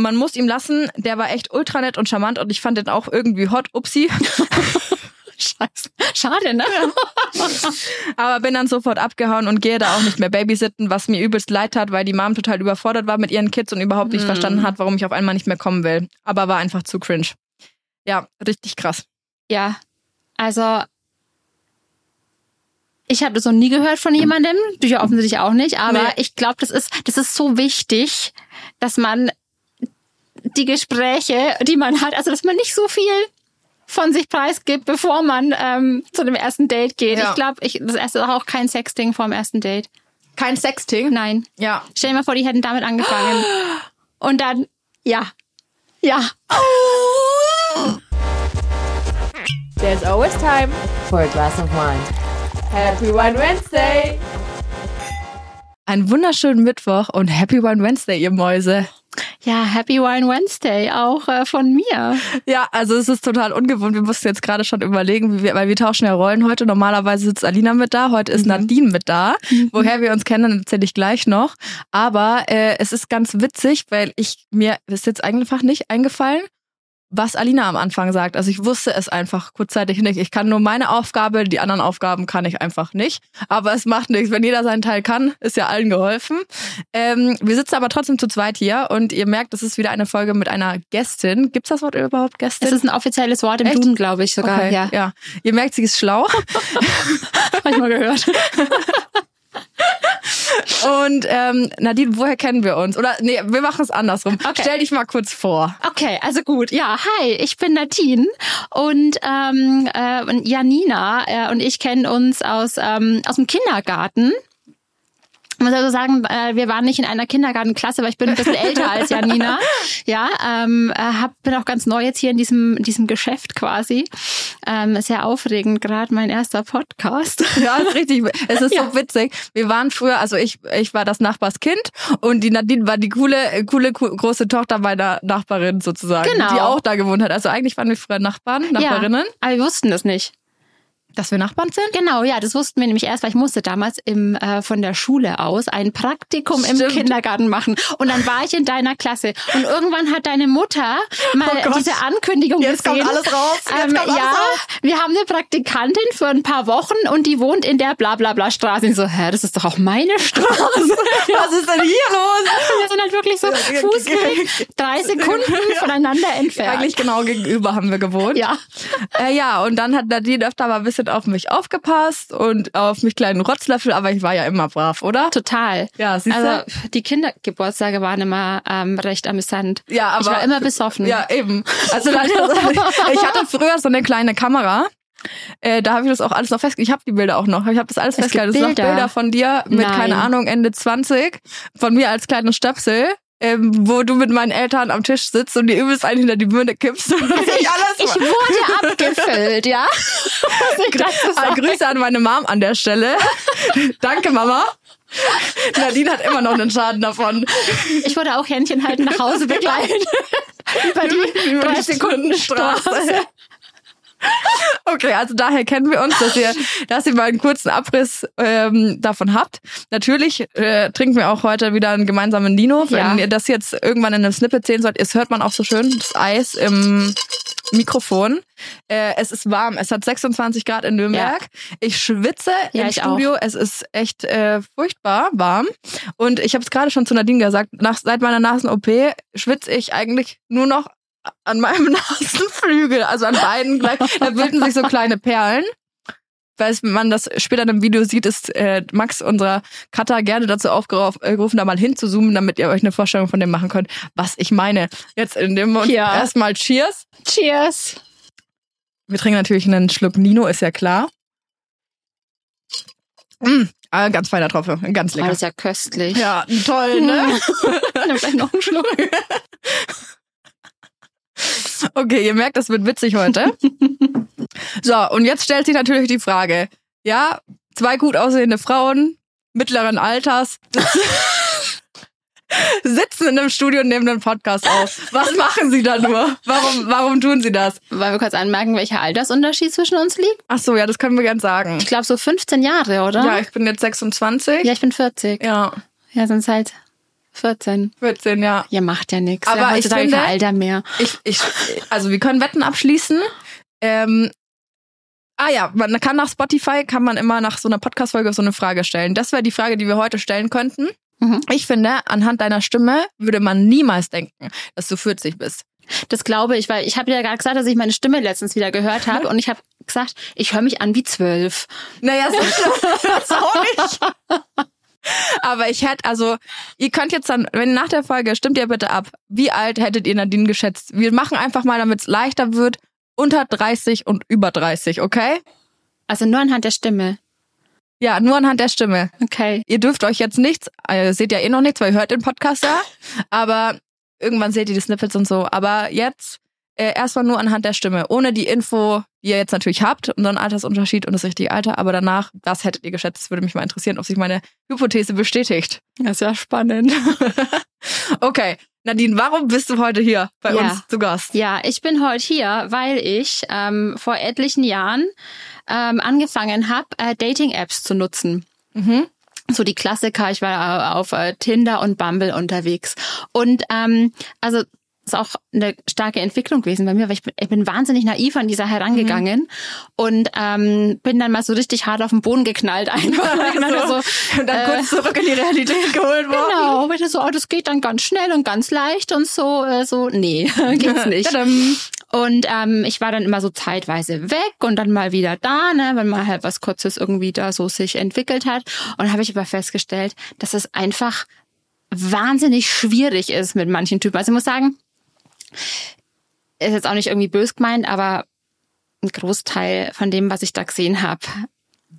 man muss ihm lassen, der war echt ultra nett und charmant und ich fand den auch irgendwie hot. Upsi. Scheiße. Schade, ne? Aber bin dann sofort abgehauen und gehe da auch nicht mehr babysitten, was mir übelst leid tat, weil die Mom total überfordert war mit ihren Kids und überhaupt nicht Hm. verstanden hat, warum ich auf einmal nicht mehr kommen will. Aber war einfach zu cringe. Ja, richtig krass. Ja, also ich habe das noch nie gehört von jemandem, du ja offensichtlich auch nicht, aber Nee. ich glaube, das ist das ist so wichtig, dass man die Gespräche, die man hat, also dass man nicht so viel von sich preisgibt, bevor man ähm, zu dem ersten Date geht. Ja. Ich glaube, ich, das erste ist auch kein Sexting vor dem ersten Date. Kein Sexting? Nein. Ja. Stell dir mal vor, die hätten damit angefangen. Und dann, ja. Ja. There's always time for a glass of wine. Happy Wine Wednesday! Einen wunderschönen Mittwoch und Happy Wine Wednesday, ihr Mäuse. Ja, Happy Wine Wednesday auch äh, von mir. Ja, also es ist total ungewohnt. Wir mussten jetzt gerade schon überlegen, wie wir, weil wir tauschen ja Rollen heute. Normalerweise sitzt Alina mit da, heute ist Nadine mit da. Woher wir uns kennen, erzähle ich gleich noch. Aber äh, es ist ganz witzig, weil ich mir ist jetzt einfach nicht eingefallen, was Alina am Anfang sagt. Also ich wusste es einfach kurzzeitig nicht. Ich kann nur meine Aufgabe, die anderen Aufgaben kann ich einfach nicht. Aber es macht nichts. Wenn jeder seinen Teil kann, ist ja allen geholfen. Ähm, wir sitzen aber trotzdem zu zweit hier und ihr merkt, es ist wieder eine Folge mit einer Gästin. Gibt's das Wort überhaupt, Gästin? Es ist ein offizielles Wort im Echt? Duden, glaube ich sogar. Okay, Ja, ja. Ihr merkt, sie ist schlau. manchmal gehört. Und ähm, Nadine, woher kennen wir uns? Oder nee, wir machen es andersrum. Okay. Stell dich mal kurz vor. Okay, also gut. Ja, hi, ich bin Nadine und ähm, äh, Janina äh, und ich kennen uns aus, ähm, aus dem Kindergarten. Ich muss also sagen, äh, wir waren nicht in einer Kindergartenklasse, weil ich bin ein bisschen älter als Janina. Ja, ähm, äh, hab, bin auch ganz neu jetzt hier in diesem, diesem Geschäft quasi. Ähm, sehr aufregend, gerade mein erster Podcast. Ja, ist richtig. Es ist Ja. so witzig. Wir waren früher, also ich, ich war das Nachbarskind und die Nadine war die coole, coole, co- große Tochter meiner Nachbarin sozusagen, Genau. die auch da gewohnt hat. Also eigentlich waren wir früher Nachbarn, Nachbarinnen. Ja, aber wir wussten das nicht. Dass wir Nachbarn sind? Genau, ja, das wussten wir nämlich erst, weil ich musste damals im, äh, von der Schule aus ein Praktikum im Stimmt. Kindergarten machen. Und dann war ich in deiner Klasse. Und irgendwann hat deine Mutter mal Oh diese Ankündigung Jetzt kommt gesehen. alles raus. Jetzt Ähm, kommt alles ja, raus. wir haben eine Praktikantin für ein paar Wochen und die wohnt in der Blablabla Straße. Ich so, hä, das ist doch auch meine Straße. Was ist denn hier los? wir sind halt wirklich so Fußweg, drei Sekunden voneinander entfernt. Eigentlich genau gegenüber haben wir gewohnt. ja. Äh, ja, und dann hat Nadine öfter mal ein bisschen auf mich aufgepasst und auf mich kleinen Rotzlöffel, aber ich war ja immer brav, oder? Total. Ja, siehst du? Also die Kindergeburtstage waren immer ähm, recht amüsant. Ja, aber ich war immer besoffen. Ja, eben. Also ich hatte früher so eine kleine Kamera. Äh, da habe ich das auch alles noch festgehalten. Ich habe die Bilder auch noch. Ich habe das alles Es festgehalten. Das sind noch Bilder. Bilder von dir mit, Nein. keine Ahnung, Ende 20. Von mir als kleinen Stöpsel. Ähm, wo du mit meinen Eltern am Tisch sitzt und dir übelst einen hinter die Birne kippst. Und ich alles Ich wurde abgefüllt, ja. Ich Ah. Grüße an meine Mom an der Stelle. Danke, Mama. Nadine hat immer noch einen Schaden davon. Ich wurde auch Händchen halten nach Hause begleitet. Über die Über drei die Sekunden Sekundenstraße. Straße. Okay, also daher kennen wir uns, dass ihr, dass ihr mal einen kurzen Abriss ähm, davon habt. Natürlich äh, trinken wir auch heute wieder einen gemeinsamen Nino. Wenn Ja. ihr das jetzt irgendwann in einem Snippet sehen sollt, es hört man auch so schön das Eis im Mikrofon. Äh, es ist warm. Es hat 26 Grad in Nürnberg. Ich schwitze Ja, im ich Studio. Es ist echt äh, furchtbar warm. Und ich habe es gerade schon zu Nadine gesagt, nach, seit meiner Nasen-OP schwitze ich eigentlich nur noch an meinem Nasenflügel, also an beiden gleich. Da bilden sich so kleine Perlen. Weil man das später in einem Video sieht, ist äh, Max, unser Cutter, gerne dazu aufgerufen, da mal hinzuzoomen, damit ihr euch eine Vorstellung von dem machen könnt, was ich meine. Jetzt in dem Moment Ja. erstmal Cheers. Cheers. Wir trinken natürlich einen Schluck Nino, ist ja klar. Mm, ah, ganz feiner Tropfen, ganz Oh, lecker. das ist ja köstlich. Ja, toll, ne? Nimm gleich noch einen Schluck. Okay, ihr merkt, das wird witzig heute. So, und jetzt stellt sich natürlich die Frage, ja, zwei gut aussehende Frauen mittleren Alters sitzen in einem Studio und nehmen einen Podcast auf. Was machen sie da nur? Warum, warum tun sie das? Wollen wir kurz anmerken, welcher Altersunterschied zwischen uns liegt? Ach so, ja, das können wir gern sagen. Ich glaube so 15 Jahre, oder? Ja, ich bin jetzt 26. Ja, ich bin 40. Ja. Ja, sind halt 14. 14, ja. Ja, macht ja nichts. Aber ja, ich finde- kein Alter mehr. Ich, ich, also wir können Wetten abschließen. Ähm, ah ja, man kann nach Spotify, kann man immer nach so einer Podcast-Folge so eine Frage stellen. Das wäre die Frage, die wir heute stellen könnten. Mhm. Ich finde, anhand deiner Stimme würde man niemals denken, dass du 40 bist. Das glaube ich, weil ich habe ja gerade gesagt, dass ich meine Stimme letztens wieder gehört habe und ich habe gesagt, ich höre mich an wie zwölf. Naja, so schlimm ist auch nicht. Aber ich hätte, also, ihr könnt jetzt dann, wenn nach der Folge, stimmt ihr bitte ab, wie alt hättet ihr Nadine geschätzt? Wir machen einfach mal, damit es leichter wird, unter 30 und über 30, okay? Also nur anhand der Stimme. Ja, nur anhand der Stimme. Okay. Ihr dürft euch jetzt nichts, äh, seht ja eh noch nichts, weil ihr hört den Podcast ja, aber irgendwann seht ihr die Snippets und so. Aber jetzt äh, erstmal nur anhand der Stimme, ohne die Info, die ihr jetzt natürlich habt, unseren Altersunterschied und das richtige Alter, aber danach, was hättet ihr geschätzt? Das würde mich mal interessieren, ob sich meine Hypothese bestätigt. Das ist ja spannend. Okay, Nadine, warum bist du heute hier bei Ja. uns zu Gast? Ja, ich bin heute hier, weil ich ähm, vor etlichen Jahren ähm, angefangen habe, äh, Dating-Apps zu nutzen. Mhm. So die Klassiker, ich war äh, auf äh, Tinder und Bumble unterwegs. Und ähm, also ist auch eine starke Entwicklung gewesen bei mir, weil ich bin, ich bin wahnsinnig naiv an die Sache herangegangen und ähm, bin dann mal so richtig hart auf den Boden geknallt einfach. Ich gedacht habe, so, und dann äh, kurz zurück in die Realität geholt worden. Genau, weil ich so, oh, das geht dann ganz schnell und ganz leicht und so, äh, so, nee, geht's nicht. Und ähm, ich war dann immer so zeitweise weg und dann mal wieder da, ne, wenn mal halt was Kurzes irgendwie da so sich entwickelt hat. Und dann habe ich aber festgestellt, dass es einfach wahnsinnig schwierig ist mit manchen Typen. Also ich muss sagen, ist jetzt auch nicht irgendwie bös gemeint, aber ein Großteil von dem, was ich da gesehen habe,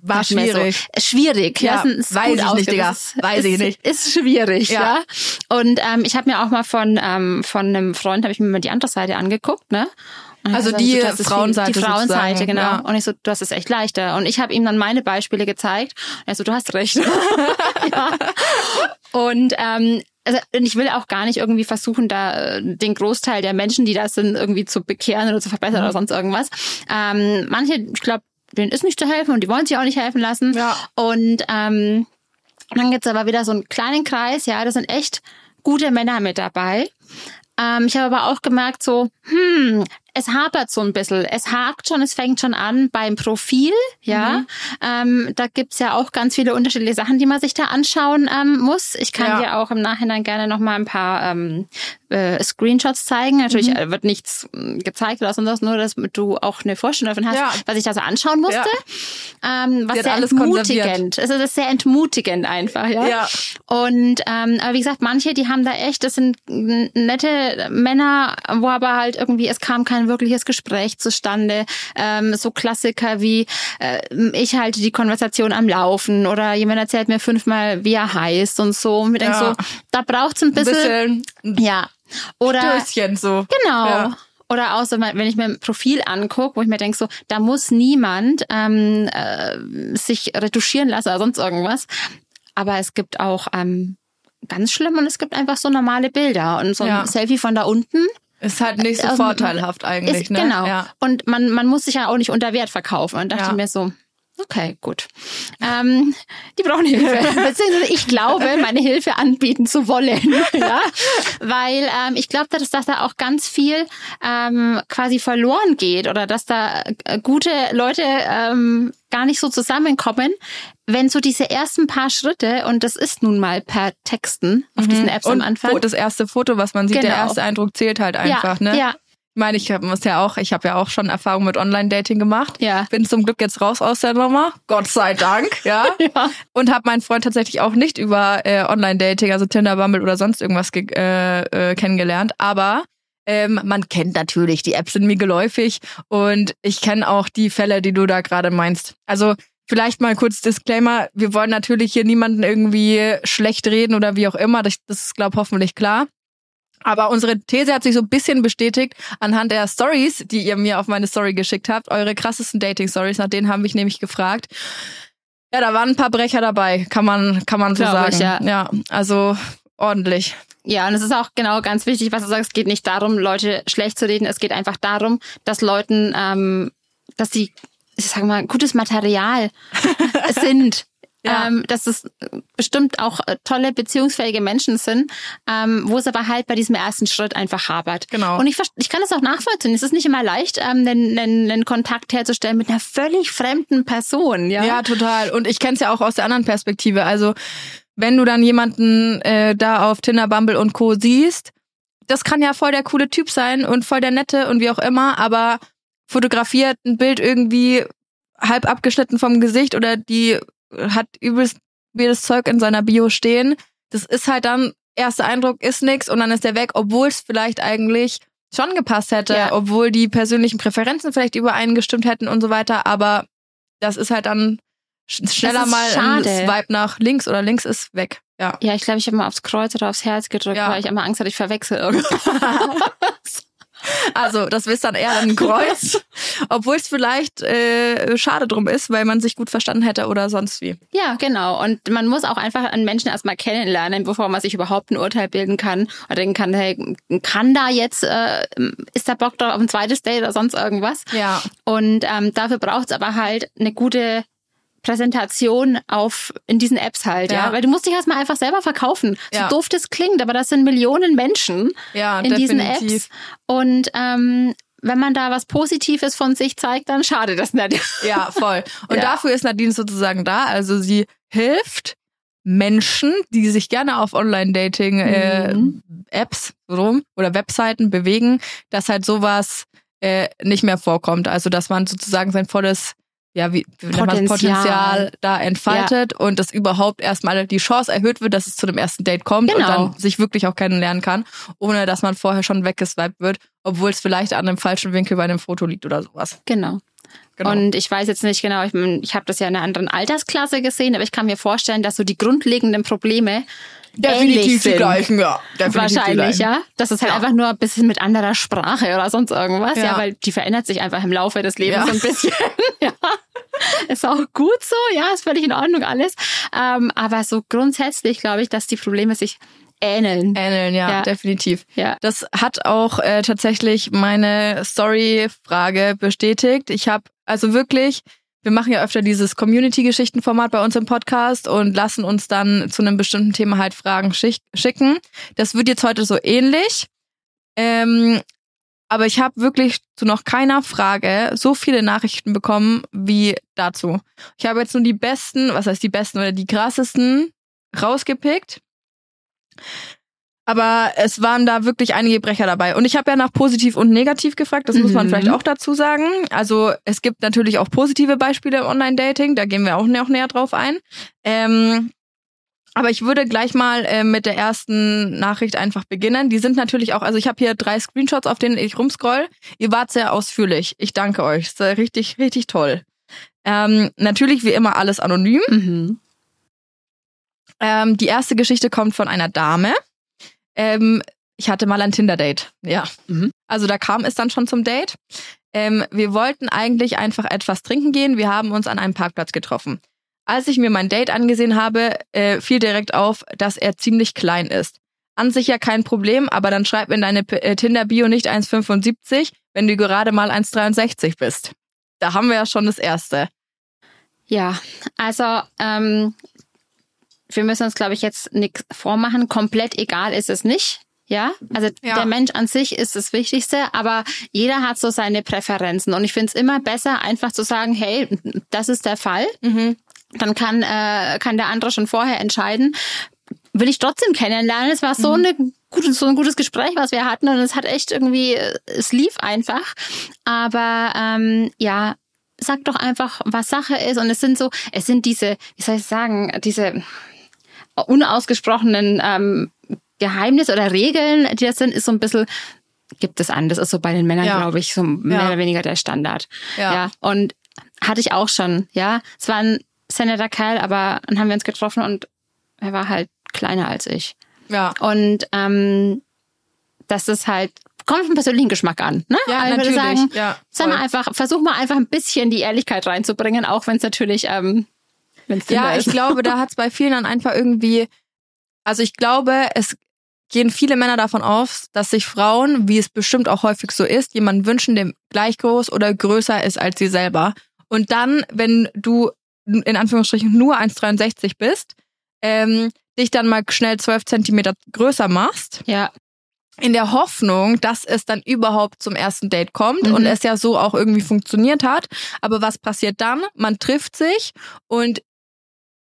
War schwierig. So, äh, schwierig, Ja, ja. ist- weiß ich nicht. Digga. Weiß ich nicht. Ist schwierig, Ja. ja. Und ähm, ich habe mir auch mal von ähm, von einem Freund habe ich mir mal die andere Seite angeguckt, ne? Also die gesagt, es viel- Frauenseite Die Frauenseite, sozusagen, genau. ja. Und ich so, du hast es echt leichter. Und ich habe ihm dann meine Beispiele gezeigt. Und er so, du hast recht. ja. Und ähm, also und ich will auch gar nicht irgendwie versuchen, da äh, den Großteil der Menschen, die da sind, irgendwie zu bekehren oder zu verbessern Mhm. oder sonst irgendwas. Ähm, manche, ich glaube, denen ist nicht zu helfen und die wollen sich auch nicht helfen lassen. Ja. Und ähm, dann gibt's aber wieder so einen kleinen Kreis, ja, da sind echt gute Männer mit dabei. Ähm, ich habe aber auch gemerkt, so, hm, es hapert so ein bisschen. Es hakt schon, es fängt schon an beim Profil, ja. Ähm, da gibt's ja auch ganz viele unterschiedliche Sachen, die man sich da anschauen ähm, muss. Ich kann Ja. dir auch im Nachhinein gerne noch mal ein paar ähm, äh, Screenshots zeigen. Natürlich Mhm. äh, wird nichts äh, gezeigt oder sonst was, nur dass du auch eine Vorstellung davon hast, Ja. was ich da so anschauen musste. Ähm, was sehr entmutigend. Es ist sehr entmutigend einfach, ja. Ja. Und ähm, aber wie gesagt, manche, die haben da echt, das sind nette Männer, wo aber halt irgendwie es kam kein wirkliches Gespräch zustande. Ähm, so Klassiker wie äh, ich halte die Konversation am Laufen oder jemand erzählt mir fünfmal, wie er heißt und so. Und mir denk Ja. so, da braucht's ein Ein bisschen, bisschen ja. Oder Stößchen so. Genau. Ja. Oder auch so, wenn ich mir ein Profil angucke, wo ich mir denke, so, da muss niemand ähm, äh, sich retuschieren lassen oder sonst irgendwas. Aber es gibt auch ähm, ganz schlimm und es gibt einfach so normale Bilder. Und so ein Ja. Selfie von da unten Ist halt nicht so vorteilhaft eigentlich, ist, ne? genau. Ja. Und man, man muss sich ja auch nicht unter Wert verkaufen. Und dachte Ja. mir so, okay, gut. Ähm, die brauchen Hilfe. Beziehungsweise ich glaube, meine Hilfe anbieten zu wollen. ja? Weil ähm, ich glaube, dass, dass da auch ganz viel ähm, quasi verloren geht oder dass da äh, gute Leute ähm, gar nicht so zusammenkommen, wenn so diese ersten paar Schritte, und das ist nun mal per Texten auf diesen Apps Mhm. Und am Anfang. Das erste Foto, was man sieht, der Genau. erste Eindruck zählt halt einfach, ja, ne? Ja, Ich meine, ich muss ja auch, ich habe ja auch schon Erfahrung mit Online-Dating gemacht. Ja. Bin zum Glück jetzt raus aus der Nummer. Gott sei Dank, ja. Ja. Und habe meinen Freund tatsächlich auch nicht über äh, Online-Dating, also Tinder, Bumble oder sonst irgendwas ge- äh, äh, kennengelernt. Aber ähm, man kennt natürlich, die Apps sind mir geläufig und ich kenne auch die Fälle, die du da gerade meinst. Also vielleicht mal kurz Disclaimer, wir wollen natürlich hier niemanden irgendwie schlecht reden oder wie auch immer, das, das ist, glaube hoffentlich klar. Aber unsere These hat sich so ein bisschen bestätigt anhand der Stories, die ihr mir auf meine Story geschickt habt, eure krassesten Dating-Stories, nach denen haben mich nämlich gefragt. Ja, da waren ein paar Brecher dabei, kann man, kann man so sagen. ich, ja. ja, also ordentlich. Ja, und es ist auch genau ganz wichtig, was du sagst. Es geht nicht darum, Leute schlecht zu reden. Es geht einfach darum, dass Leuten, ähm, dass sie, ich sag mal, gutes Material sind. Ja. ähm, dass es bestimmt auch äh, tolle, beziehungsfähige Menschen sind, ähm, wo es aber halt bei diesem ersten Schritt einfach hapert. Genau. Und ich, ich kann das auch nachvollziehen. Es ist nicht immer leicht, ähm, einen, einen, einen Kontakt herzustellen mit einer völlig fremden Person. Ja, Ja, total. Und ich kenne es ja auch aus der anderen Perspektive. Also, wenn du dann jemanden äh, da auf Tinder, Bumble und Co. siehst, das kann ja voll der coole Typ sein und voll der nette und wie auch immer, aber fotografiert ein Bild irgendwie halb abgeschnitten vom Gesicht oder die hat übelst weirdes Zeug in seiner Bio stehen. Das ist halt dann, erster Eindruck ist nix und dann ist der weg, obwohl es vielleicht eigentlich schon gepasst hätte, Ja. obwohl die persönlichen Präferenzen vielleicht übereingestimmt hätten und so weiter, aber das ist halt dann sch- schneller mal schade. ein Swipe nach links oder links ist weg. Ja. Ja, ich glaube, ich habe mal aufs Kreuz oder aufs Herz gedrückt, Ja. weil ich immer Angst hatte, ich verwechsel irgendwas. Also, das ist dann eher ein Kreuz, obwohl es vielleicht äh, schade drum ist, weil man sich gut verstanden hätte oder sonst wie. Ja, genau. Und man muss auch einfach einen Menschen erstmal kennenlernen, bevor man sich überhaupt ein Urteil bilden kann oder denken kann, hey, kann da jetzt, äh, ist da Bock drauf auf ein zweites Date oder sonst irgendwas? Ja. Und ähm, dafür braucht es aber halt eine gute Präsentation auf in diesen Apps halt, ja. Ja. Weil du musst dich erstmal einfach selber verkaufen. Ja. So doof das klingt, aber das sind Millionen Menschen Ja, in diesen definitiv. Apps. Und ähm, wenn man da was Positives von sich zeigt, dann schadet das nicht. Ja, voll. Und Ja. dafür ist Nadine sozusagen da. Also sie hilft Menschen, die sich gerne auf Online-Dating-Apps rum oder Webseiten bewegen, dass halt sowas äh, nicht mehr vorkommt. Also dass man sozusagen sein volles ja, wie, wie Potenzial. Potenzial da entfaltet und dass überhaupt erstmal die Chance erhöht wird, dass es zu dem ersten Date kommt und Genau. dann sich wirklich auch kennenlernen kann, ohne dass man vorher schon weggeswiped wird, obwohl es vielleicht an einem falschen Winkel bei einem Foto liegt oder sowas. Genau. Genau. Und ich weiß jetzt nicht genau, ich, ich habe das ja in einer anderen Altersklasse gesehen, aber ich kann mir vorstellen, dass so die grundlegenden Probleme ähnlich sind. gleichen, ja. Definitiv die Wahrscheinlich, ja. Das ist halt Ja. einfach nur ein bisschen mit anderer Sprache oder sonst irgendwas, ja, Ja. weil die verändert sich einfach im Laufe des Lebens Ja. so ein bisschen. ja. Ist auch gut so, ja, ist völlig in Ordnung alles. Ähm, aber so grundsätzlich glaube ich, dass die Probleme sich ähneln. Ähneln, ja, Ja. definitiv. Ja. Das hat auch äh, tatsächlich meine Story-Frage bestätigt. Ich habe also wirklich, wir machen ja öfter dieses Community-Geschichten-Format bei uns im Podcast und lassen uns dann zu einem bestimmten Thema halt Fragen schick schicken. Das wird jetzt heute so ähnlich. Ähm, aber ich habe wirklich zu noch keiner Frage so viele Nachrichten bekommen wie dazu. Ich habe jetzt nur die besten, was heißt die besten oder die krassesten rausgepickt. Aber es waren da wirklich einige Brecher dabei. Und ich habe ja nach positiv und negativ gefragt, das muss man Mhm. vielleicht auch dazu sagen. Also es gibt natürlich auch positive Beispiele im Online-Dating, da gehen wir auch noch näher drauf ein. Ähm, aber ich würde gleich mal äh, mit der ersten Nachricht einfach beginnen. Die sind natürlich auch, also ich habe hier drei Screenshots, auf denen ich rumscroll. Ihr wart sehr ausführlich. Ich danke euch. Das ist richtig, richtig toll. Ähm, natürlich wie immer alles anonym. Mhm. Ähm, die erste Geschichte kommt von einer Dame. Ähm, ich hatte mal ein Tinder-Date. Ja. Mhm. Also da kam es dann schon zum Date. Ähm, wir wollten eigentlich einfach etwas trinken gehen. Wir haben uns an einem Parkplatz getroffen. Als ich mir mein Date angesehen habe, äh, fiel direkt auf, dass er ziemlich klein ist. An sich ja kein Problem, aber dann schreib in deine äh, Tinder-Bio nicht 1,75, wenn du gerade mal 1,63 bist. Da haben wir ja schon das Erste. Ja, also ähm, wir müssen uns, glaube ich, jetzt nichts vormachen. Komplett egal ist es nicht. Ja, also Ja. der Mensch an sich ist das Wichtigste, aber jeder hat so seine Präferenzen. Und ich finde es immer besser, einfach zu sagen, hey, das ist der Fall. Dann kann, äh, kann der andere schon vorher entscheiden. Will ich trotzdem kennenlernen. Es war so, eine gute, so ein gutes Gespräch, was wir hatten. Und es hat echt irgendwie, äh, es lief einfach. Aber ähm, ja, sag doch einfach, was Sache ist. Und es sind so, es sind diese, wie soll ich sagen, diese unausgesprochenen ähm, Geheimnisse oder Regeln, die das sind, ist so ein bisschen, gibt es an. Das ist so bei den Männern, Ja. glaube ich, so mehr Ja. oder weniger der Standard. Ja. ja. Und hatte ich auch schon, ja. Es war ein sehr netter Kerl, aber dann haben wir uns getroffen und er war halt kleiner als ich. Ja. Und ähm, das ist halt, kommt auf den persönlichen Geschmack an. Ne? Ja, Aber ich würde natürlich. sagen, Ja, sag mal einfach, versuch mal einfach ein bisschen die Ehrlichkeit reinzubringen, auch wenn es natürlich, ähm, wenn es Ja, ich glaube, da hat es bei vielen dann einfach irgendwie, also ich glaube, es gehen viele Männer davon aus, dass sich Frauen, wie es bestimmt auch häufig so ist, jemanden wünschen, der gleich groß oder größer ist als sie selber. Und dann, wenn du in Anführungsstrichen nur 1,63 bist, ähm, dich dann mal schnell 12 Zentimeter größer machst, Ja. in der Hoffnung, dass es dann überhaupt zum ersten Date kommt Mhm. und es ja so auch irgendwie funktioniert hat. Aber was passiert dann? Man trifft sich und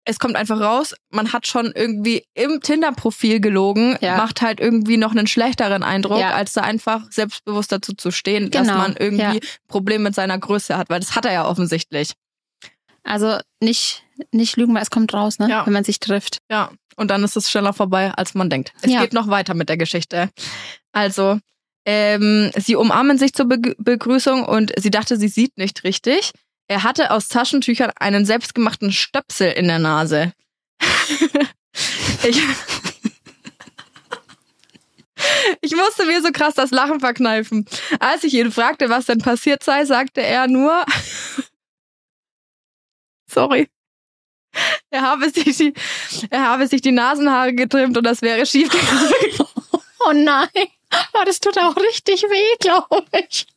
es kommt einfach raus, man hat schon irgendwie im Tinder-Profil gelogen, Ja. macht halt irgendwie noch einen schlechteren Eindruck, Ja. als da einfach selbstbewusst dazu zu stehen, dass Genau, man irgendwie ja. Problem mit seiner Größe hat, weil das hat er ja offensichtlich. Also nicht, nicht lügen, weil es kommt raus, ne? Ja. Wenn man sich trifft. Ja, und dann ist es schneller vorbei, als man denkt. Es geht noch weiter mit der Geschichte. Also, ähm, sie umarmen sich zur Be Begrüßung und sie dachte, sie sieht nicht richtig. Er hatte aus Taschentüchern einen selbstgemachten Stöpsel in der Nase. ich, ich musste mir so krass das Lachen verkneifen. Als ich ihn fragte, was denn passiert sei, sagte er nur, sorry, er habe sich die, er habe sich die Nasenhaare getrimmt und das wäre schief gegangen. Oh nein. Oh, das tut auch richtig weh, glaube ich.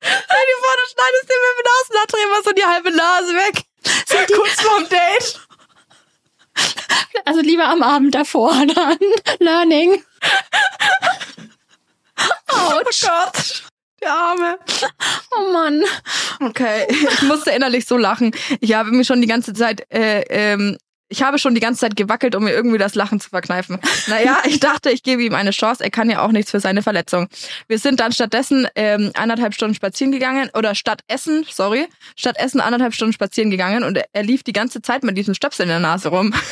Stell dir vor, du schneidest dir mit dem Nasenhaartrimmer so die halbe Nase weg. Kurz vorm Date. Also lieber am Abend davor dann. Learning. Oh Gott. Der Arme. Oh Mann. Okay, ich musste innerlich so lachen. Ich habe mir schon die ganze Zeit, äh, ähm, ich habe schon die ganze Zeit gewackelt, um mir irgendwie das Lachen zu verkneifen. Naja, ich dachte, ich gebe ihm eine Chance. Er kann ja auch nichts für seine Verletzung. Wir sind dann stattdessen ähm, anderthalb Stunden spazieren gegangen oder statt Essen, sorry, statt Essen anderthalb Stunden spazieren gegangen und er, er lief die ganze Zeit mit diesem Stöpsel in der Nase rum.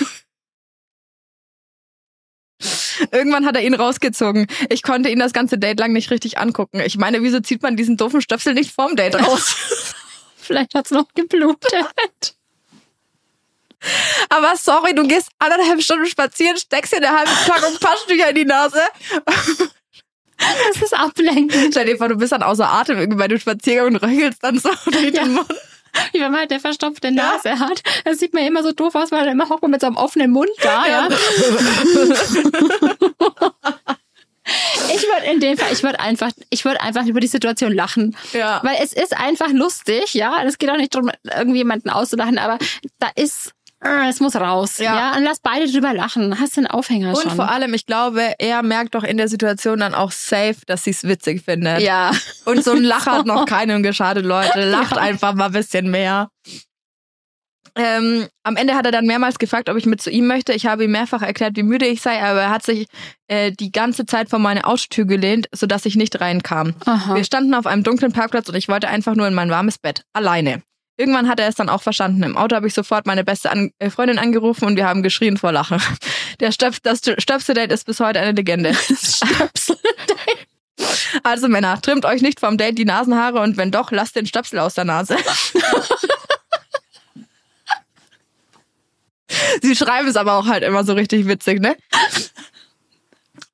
Irgendwann hat er ihn rausgezogen. Ich konnte ihn das ganze Date lang nicht richtig angucken. Ich meine, wieso zieht man diesen doofen Stöpsel nicht vorm Date raus? Vielleicht hat's noch geblutet. Aber sorry, du gehst anderthalb Stunden spazieren, steckst dir eine halbe Packung Taschentücher in die Nase. Das ist ablenkend. Stell dir vor, du bist dann außer Atem irgendwie bei dem Spaziergang und röchelst dann so durch Ja. den Mund. Wie wenn man halt eine verstopfte Nase hat. Das sieht mir immer so doof aus, weil er immer hockt man mit so einem offenen Mund da, ja. Ich würde in dem Fall, ich würde einfach, ich würde einfach über die Situation lachen. Ja. Weil es ist einfach lustig, ja. Es geht auch nicht darum, irgendjemanden auszulachen, aber da ist, es muss raus, Ja. ja. Und lass beide drüber lachen. Hast den Aufhänger Und schon. vor allem, ich glaube, er merkt doch in der Situation dann auch safe, dass sie es witzig findet. ja. Und so ein Lacher hat noch keinem geschadet, Leute. Lacht einfach mal ein bisschen mehr. Ähm, am Ende hat er dann mehrmals gefragt, ob ich mit zu ihm möchte. Ich habe ihm mehrfach erklärt, wie müde ich sei, aber er hat sich äh, die ganze Zeit vor meine Autotür gelehnt, sodass ich nicht reinkam. Aha. Wir standen auf einem dunklen Parkplatz und ich wollte einfach nur in mein warmes Bett. Alleine. Irgendwann hat er es dann auch verstanden. Im Auto habe ich sofort meine beste An äh, Freundin angerufen und wir haben geschrien vor Lachen. Der Stöpf das Stöpsel-Date ist bis heute eine Legende. Also Männer, trimmt euch nicht vom Date die Nasenhaare und wenn doch, lasst den Stöpsel aus der Nase. Sie schreiben es aber auch halt immer so richtig witzig, ne?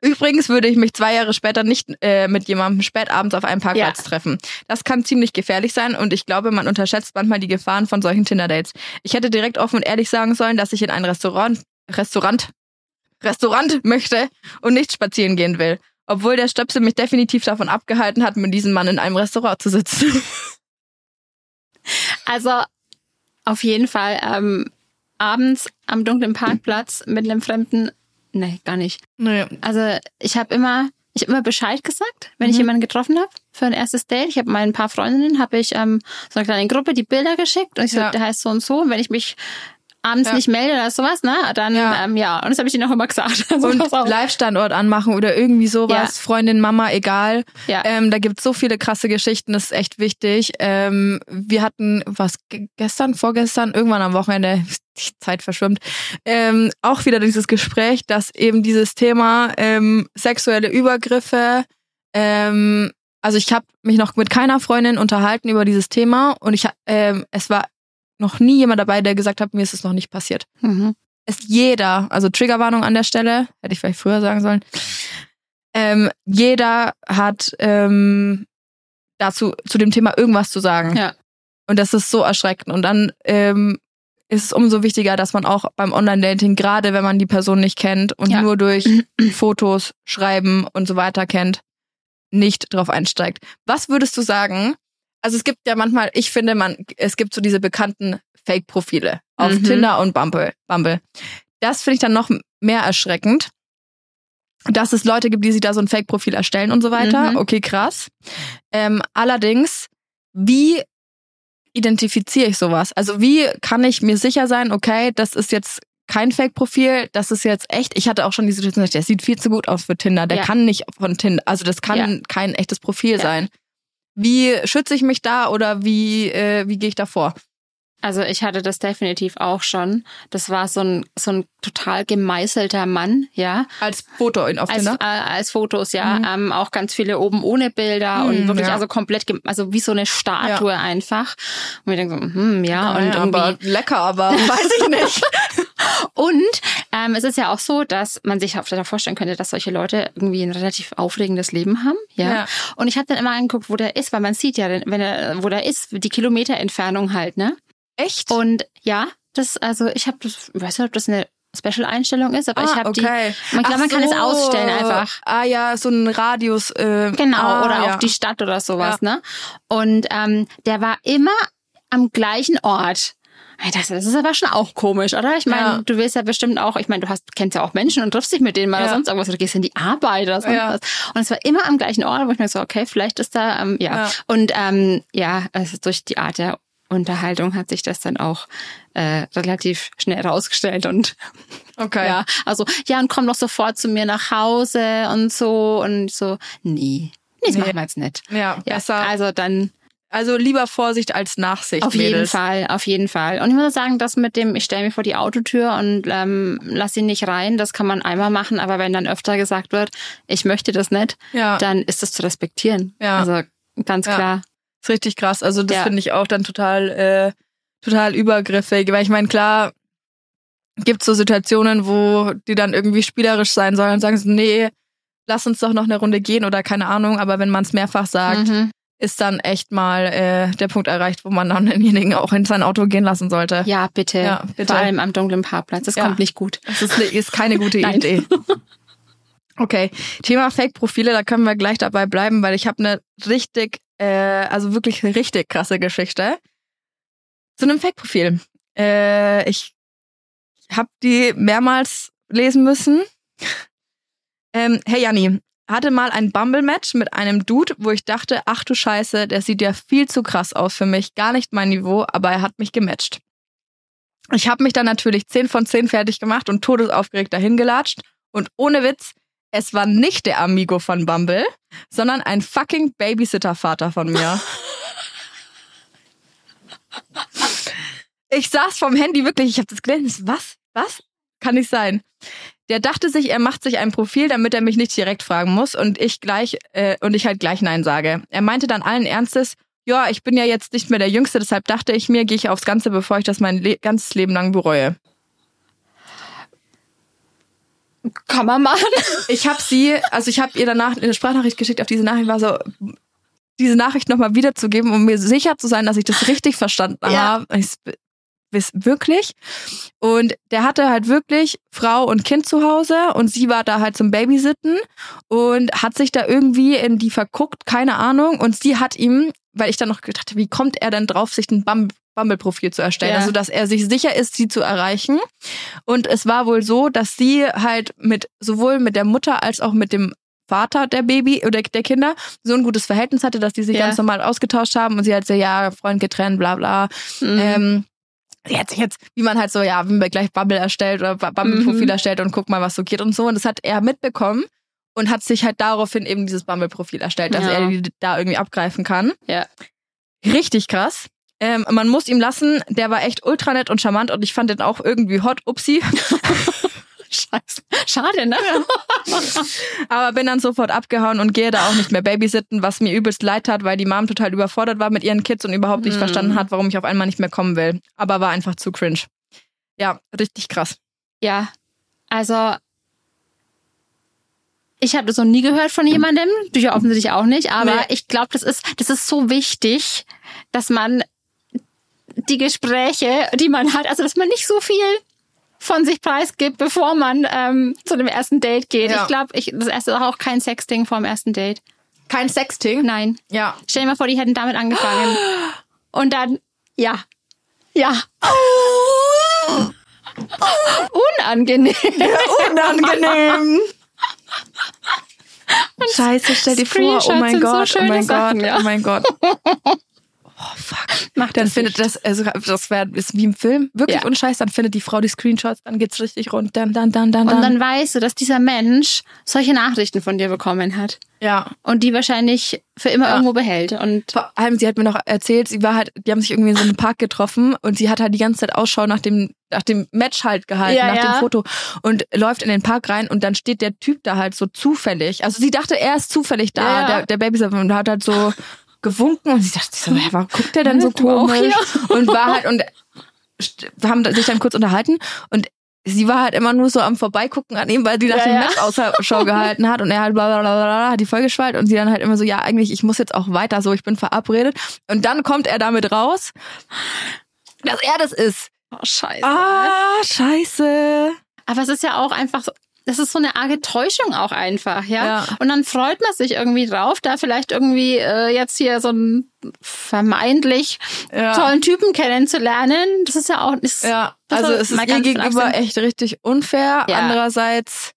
Übrigens würde ich mich zwei Jahre später nicht äh, mit jemandem spät abends auf einem Parkplatz Ja. treffen. Das kann ziemlich gefährlich sein und ich glaube, man unterschätzt manchmal die Gefahren von solchen Tinder-Dates. Ich hätte direkt offen und ehrlich sagen sollen, dass ich in ein Restaurant, Restaurant, Restaurant möchte und nicht spazieren gehen will. Obwohl der Stöpsel mich definitiv davon abgehalten hat, mit diesem Mann in einem Restaurant zu sitzen. Also auf jeden Fall ähm, abends am dunklen Parkplatz mit einem Fremden. Nee, gar nicht. Nee. Also ich habe immer, ich habe immer Bescheid gesagt, wenn ich jemanden getroffen habe für ein erstes Date. Ich habe meinen paar Freundinnen, habe ich ähm, so eine kleine Gruppe die Bilder geschickt und ich so, Ja. der heißt so und so. Und wenn ich mich abends Ja. nicht melde oder sowas, ne, dann Ja. ja, ähm, ja. und das habe ich ihnen auch immer gesagt. Also Und. Live-Standort anmachen oder irgendwie sowas. Freundin, Mama, egal. Ja. Ähm, da gibt's so viele krasse Geschichten, das ist echt wichtig. Ähm, wir hatten, was, ge- gestern, vorgestern, irgendwann am Wochenende, die Zeit verschwimmt, ähm, auch wieder dieses Gespräch, dass eben dieses Thema ähm, sexuelle Übergriffe, ähm, also ich habe mich noch mit keiner Freundin unterhalten über dieses Thema und ich, ähm, es war noch nie jemand dabei, der gesagt hat, mir ist es noch nicht passiert Mhm. es jeder, also Triggerwarnung an der Stelle, hätte ich vielleicht früher sagen sollen, ähm, jeder hat ähm, dazu zu dem Thema irgendwas zu sagen. Ja. Und das ist so erschreckend. Und dann ähm, ist es umso wichtiger, dass man auch beim Online-Dating, gerade wenn man die Person nicht kennt und Ja. nur durch Fotos, Schreiben und so weiter kennt, nicht drauf einsteigt. Was würdest du sagen, also es gibt ja manchmal, ich finde, man, es gibt so diese bekannten Fake-Profile auf Mhm. Tinder und Bumble. Bumble. Das finde ich dann noch mehr erschreckend, dass es Leute gibt, die sich da so ein Fake-Profil erstellen und so weiter. Mhm. Okay, krass. Ähm, allerdings, wie identifiziere ich sowas? Also wie kann ich mir sicher sein, okay, das ist jetzt kein Fake-Profil, das ist jetzt echt. Ich hatte auch schon die Situation, der sieht viel zu gut aus für Tinder. Der Ja. kann nicht von Tinder, also das kann Ja. kein echtes Profil Ja. sein. Wie schütze ich mich da oder wie, äh, wie gehe ich da vor? Also ich hatte das definitiv auch schon. Das war so ein, so ein total gemeißelter Mann, ja. Als Foto in, auf Als, Tinder? äh, als Fotos, ja. Mhm. Ähm, auch ganz viele oben ohne Bilder Mhm, und wirklich ja. also komplett, also wie so eine Statue einfach. Und wir denken so, hm, ja, und Naja, irgendwie. aber lecker, aber weiß ich nicht. Und ähm, es ist ja auch so, dass man sich auch vorstellen könnte, dass solche Leute irgendwie ein relativ aufregendes Leben haben. Ja. Ja. Und ich habe dann immer angeguckt, wo der ist, weil man sieht ja, wenn er, wo der ist, die Kilometerentfernung halt, ne? Echt? Und ja, das, also ich habe das, ich weiß nicht, ob das eine Special-Einstellung ist, aber ich habe die. Ah, okay. Man, glaub, man kann es so. ausstellen einfach. Ah ja, so ein Radius. Äh, Genau, ah, oder ja. auf die Stadt oder sowas, ne? Und ähm, der war immer am gleichen Ort. Dachte, das ist aber schon auch komisch, oder? Ich meine, Ja. du willst ja bestimmt auch, ich meine, du hast, kennst ja auch Menschen und triffst dich mit denen mal Ja. oder sonst irgendwas, oder gehst in die Arbeit oder sonst Ja. was. Und es war immer am gleichen Ort, wo ich mir so, okay, vielleicht ist da, ähm, ja. Ja. Und ähm, ja, also durch die Art der Unterhaltung hat sich das dann auch äh, relativ schnell rausgestellt und Okay. ja, also ja, und komm doch sofort zu mir nach Hause und so und so, nee, nee, das Nee. machen wir jetzt nicht. Ja, Ja, besser. also dann Also lieber Vorsicht als Nachsicht. auf jeden Mädels. Fall, auf jeden Fall. Und ich muss sagen, das mit dem, ich stelle mich vor die Autotür und ähm, lass ihn nicht rein, das kann man einmal machen, aber wenn dann öfter gesagt wird, ich möchte das nicht, Ja. dann ist das zu respektieren. Ja. Also ganz Ja. klar. Ist richtig krass. Also das Ja. finde ich auch dann total, äh, total übergriffig. Weil ich meine, klar, gibt so Situationen, wo die dann irgendwie spielerisch sein sollen und sagen so, nee, lass uns doch noch eine Runde gehen oder keine Ahnung. Aber wenn man es mehrfach sagt, Mhm. Ist dann echt mal äh, der Punkt erreicht, wo man dann denjenigen auch in sein Auto gehen lassen sollte. Ja, bitte. Ja, bitte. Vor allem am dunklen Parkplatz. Das Ja. kommt nicht gut. Das ist, ist keine gute. Idee. Okay, Thema Fake-Profile, da können wir gleich dabei bleiben, weil ich habe eine richtig, äh, also wirklich richtig krasse Geschichte zu einem Fake-Profil. Äh, ich habe die mehrmals lesen müssen. Ähm, hey Janni, hatte mal ein Bumble-Match mit einem Dude, wo ich dachte, ach du Scheiße, der sieht ja viel zu krass aus für mich, gar nicht mein Niveau, aber er hat mich gematcht. Ich habe mich dann natürlich 10 von 10 fertig gemacht und todesaufgeregt dahin gelatscht. Und ohne Witz, es war nicht der Amigo von Bumble, sondern ein fucking Babysitter-Vater von mir. Ich saß vom Handy wirklich, ich habe das gelesen. Was? Was? Kann nicht sein. Der dachte sich, er macht sich ein Profil, damit er mich nicht direkt fragen muss und ich gleich äh, und ich halt gleich nein sage. Er meinte dann allen Ernstes, ja, ich bin ja jetzt nicht mehr der Jüngste, deshalb dachte ich mir, gehe ich aufs Ganze, bevor ich das mein Le ganzes Leben lang bereue. Kann man machen. Ich habe sie, also ich habe ihr danach eine Sprachnachricht geschickt, auf diese Nachricht war so, diese Nachricht nochmal wiederzugeben, um mir sicher zu sein, dass ich das richtig verstanden Ja. habe. Ich wirklich. Und der hatte halt wirklich Frau und Kind zu Hause und sie war da halt zum Babysitten und hat sich da irgendwie in die verguckt, keine Ahnung. Und sie hat ihm, weil ich dann noch gedacht habe, wie kommt er denn drauf, sich ein Bum- Bumble-Profil zu erstellen? Ja. Also, dass er sich sicher ist, sie zu erreichen. Und es war wohl so, dass sie halt mit, sowohl mit der Mutter als auch mit dem Vater der Baby oder der Kinder so ein gutes Verhältnis hatte, dass die sich Ja. ganz normal ausgetauscht haben und sie halt so, ja, Freund getrennt, bla bla. Mhm. Ähm, sich jetzt, wie man halt so, ja, wie man gleich Bumble erstellt oder Bu- Bumble-Profil Mhm. erstellt und guck mal, was so geht und so. Und das hat er mitbekommen und hat sich halt daraufhin eben dieses Bumble-Profil erstellt, dass Ja. er die da irgendwie abgreifen kann. Ja. Richtig krass. Ähm, man muss ihm lassen, der war echt ultra nett und charmant und ich fand den auch irgendwie hot, upsi. Scheiße. Schade, ne? Aber bin dann sofort abgehauen und gehe da auch nicht mehr babysitten, was mir übelst leid tat, weil die Mom total überfordert war mit ihren Kids und überhaupt nicht Mhm. verstanden hat, warum ich auf einmal nicht mehr kommen will. Aber war einfach zu cringe. Ja, richtig krass. Ja, also ich habe das noch nie gehört von jemandem, du ja offensichtlich auch nicht, aber Nee. ich glaube, das ist das ist so wichtig, dass man die Gespräche, die man hat, also dass man nicht so viel von sich preisgibt, bevor man ähm, zu dem ersten Date geht. Ja. Ich glaube, ich, das erste ist auch kein Sexting vor dem ersten Date. Kein Sexting? Nein. Ja. Stell dir mal vor, die hätten damit angefangen. Und dann, ja. Ja. Unangenehm. Unangenehm. Scheiße, stell dir vor, oh Screenshots mein sind so Gott, oh mein Sachen, Gott, ja. oh mein Gott. Oh fuck. Macht Dann das findet nicht. das, also das wäre ist wie im Film, wirklich Ja. unscheiß, dann findet die Frau die Screenshots, dann geht's richtig rund, dann, dann, dann, dann, Und dann weißt du, dass dieser Mensch solche Nachrichten von dir bekommen hat. ja. Und die wahrscheinlich für immer Ja. irgendwo behält. Und Vor allem, sie hat mir noch erzählt, sie war halt, die haben sich irgendwie in so einem Park getroffen und sie hat halt die ganze Zeit Ausschau nach dem, nach dem Match halt gehalten, Ja, nach ja. dem Foto und läuft in den Park rein und dann steht der Typ da halt so zufällig. Also sie dachte, er ist zufällig da, der, der Babysitter und hat halt so gewunken und sie dachte so, hä, warum guckt der denn so auch komisch? Und war halt und haben sich dann kurz unterhalten und sie war halt immer nur so am Vorbeigucken an ihm, weil sie nach Ja, dem ja. Match Ausschau gehalten hat und er halt bla bla bla bla hat die Folge geschwallt und sie dann halt immer so, ja, eigentlich, ich muss jetzt auch weiter, so, ich bin verabredet. Und dann kommt er damit raus, dass er das ist. oh, scheiße. Ah, scheiße. Aber es ist ja auch einfach, so- das ist so eine arge Täuschung auch einfach, ja? Ja. Und dann freut man sich irgendwie drauf, da vielleicht irgendwie äh, jetzt hier so einen vermeintlich Ja. tollen Typen kennenzulernen. Das ist ja auch, ist, Ja, Das also es ist ihr gegenüber langsam. echt richtig unfair. Ja. Andererseits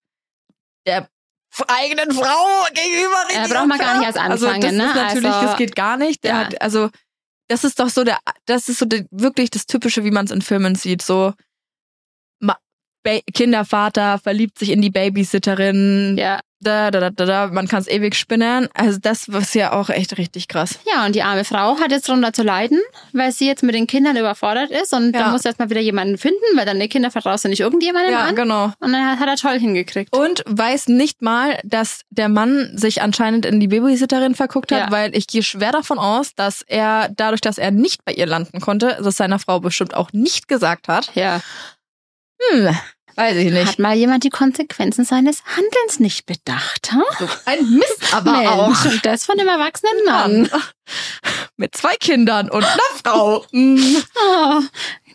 der eigenen Frau gegenüber richtig Äh, braucht man gar nicht erst Also das anfangen, ist ne? natürlich, Also- das geht gar nicht. Der hat, also das ist doch so der, das ist so der, wirklich das Typische, wie man es in Filmen sieht. So ba Kindervater verliebt sich in die Babysitterin. ja. Da, da, da, da, da. Man kann es ewig spinnen. Also das ist ja auch echt richtig krass. Ja, und die arme Frau hat jetzt drunter zu leiden, weil sie jetzt mit den Kindern überfordert ist und Ja. dann muss erst mal wieder jemanden finden, weil deine Kinder vertraust du nicht irgendjemandem Ja, an. genau. Und dann hat, hat er toll hingekriegt. Und weiß nicht mal, dass der Mann sich anscheinend in die Babysitterin verguckt hat, Ja. weil ich gehe schwer davon aus, dass er dadurch, dass er nicht bei ihr landen konnte, das seiner Frau bestimmt auch nicht gesagt hat. Ja. Hm, weiß ich nicht. Hat mal jemand die Konsequenzen seines Handelns nicht bedacht, ha? So ein Mist aber Mensch, auch. Und das von einem erwachsenen Mann. Mit zwei Kindern und einer Frau. Oh,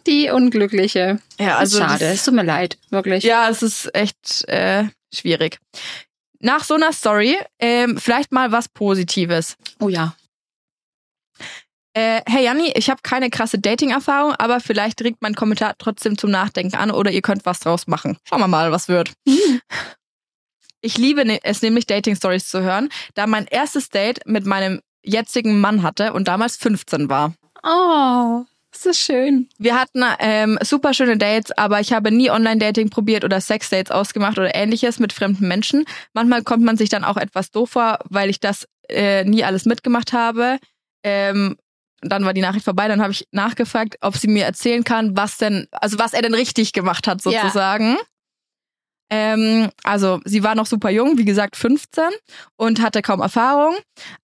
die Unglückliche. Ja, Also Schade, es tut mir leid, wirklich. Ja, es ist echt äh, schwierig. Nach so einer Story ähm, vielleicht mal was Positives. Oh ja. Äh, hey Janni, ich habe keine krasse Dating-Erfahrung, aber vielleicht regt mein Kommentar trotzdem zum Nachdenken an oder ihr könnt was draus machen. Schauen wir mal, was wird. Ich liebe ne- es nämlich, Dating-Stories zu hören, da mein erstes Date mit meinem jetzigen Mann hatte und damals 15 war. Oh, das ist schön. Wir hatten ähm, super schöne Dates, aber ich habe nie Online-Dating probiert oder Sex-Dates ausgemacht oder ähnliches mit fremden Menschen. Manchmal kommt man sich dann auch etwas doof vor, weil ich das äh, nie alles mitgemacht habe. Ähm, dann war die Nachricht vorbei, dann habe ich nachgefragt, ob sie mir erzählen kann, was denn, also was er denn richtig gemacht hat Ja. Ähm, also sie war noch super jung, wie gesagt 15 und hatte kaum Erfahrung,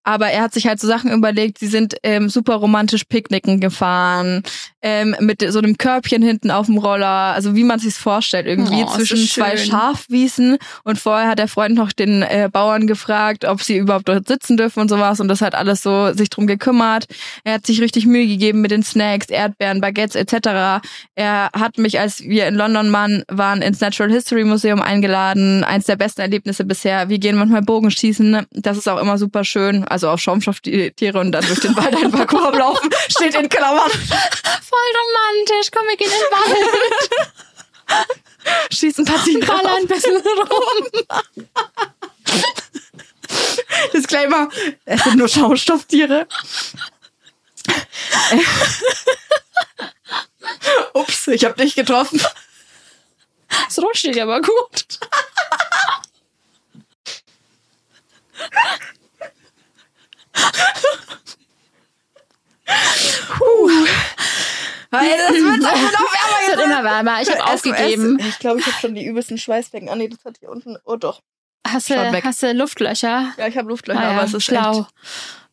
aber er hat sich halt so Sachen überlegt. Sie sind ähm, super romantisch Picknicken gefahren, ähm, mit so einem Körbchen hinten auf dem Roller, also wie man sich's vorstellt irgendwie Oh, zwischen zwei. Schafwiesen und vorher hat der Freund noch den äh, Bauern gefragt, ob sie überhaupt dort sitzen dürfen und sowas und das hat alles so sich drum gekümmert. Er hat sich richtig Mühe gegeben mit den Snacks, Erdbeeren, Baguettes etc. Er hat mich, als wir in London waren ins Natural History Museum eingeladen. Eins der besten Erlebnisse bisher. Wir gehen manchmal Bogenschießen. Das ist auch immer super schön. Also auf Schaumstofftiere und dann durch den Wald ein Parcours ablaufen. Steht in Klammern. Voll romantisch. Komm, wir gehen in den Wald. Schießen Partien Ballern ein bisschen rum. Disclaimer. Es sind nur Schaumstofftiere. Ups, ich habe dich getroffen. Steht aber gut. Weil das wird auch noch wärmer immer wärmer. Ich habe aufgegeben. Ich glaube, ich habe schon die übelsten Schweißflecken. Ah nee, das hat hier unten. Oh doch. Hast du, hast du Luftlöcher? Ja, ich habe Luftlöcher, Ah ja, aber es ist schlau.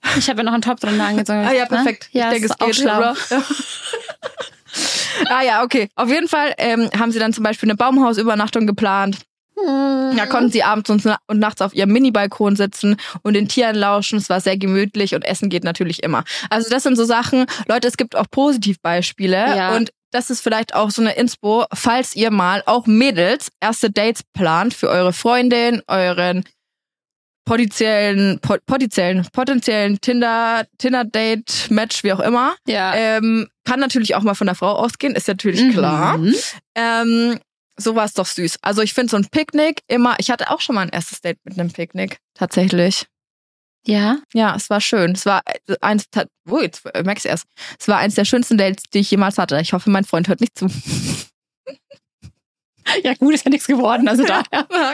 Echt, Ich habe ja noch einen Top drunter angezogen. ah ja, perfekt. Ne? Ja, ich denke, ist es auch geht. schlau. Oder? Ja. ah ja, okay. Auf jeden Fall ähm, haben sie dann zum Beispiel eine Baumhausübernachtung geplant. Hm. Da konnten sie abends und, und nachts auf ihrem Mini-Balkon sitzen und den Tieren lauschen. Es war sehr gemütlich und Essen geht natürlich immer. Also das sind so Sachen, Leute, es gibt auch Positivbeispiele Ja. und das ist vielleicht auch so eine Inspo, falls ihr mal auch Mädels erste Dates plant für eure Freundin, euren potenziellen, po potenziellen, potenziellen Tinder, Tinder-Date, Match, wie auch immer. Ja. Ähm, kann natürlich auch mal von der Frau ausgehen, ist natürlich klar. Mhm. Ähm, so war es doch süß. Also ich finde so ein Picknick immer, ich hatte auch schon mal ein erstes Date mit einem Picknick, tatsächlich. Ja. Ja, es war schön. Es war äh, eins, oh, jetzt äh, merkst du erst. Es war eins der schönsten Dates, die ich jemals hatte. Ich hoffe, mein Freund hört nicht zu. Ja, gut, ist ja nichts geworden. Also da.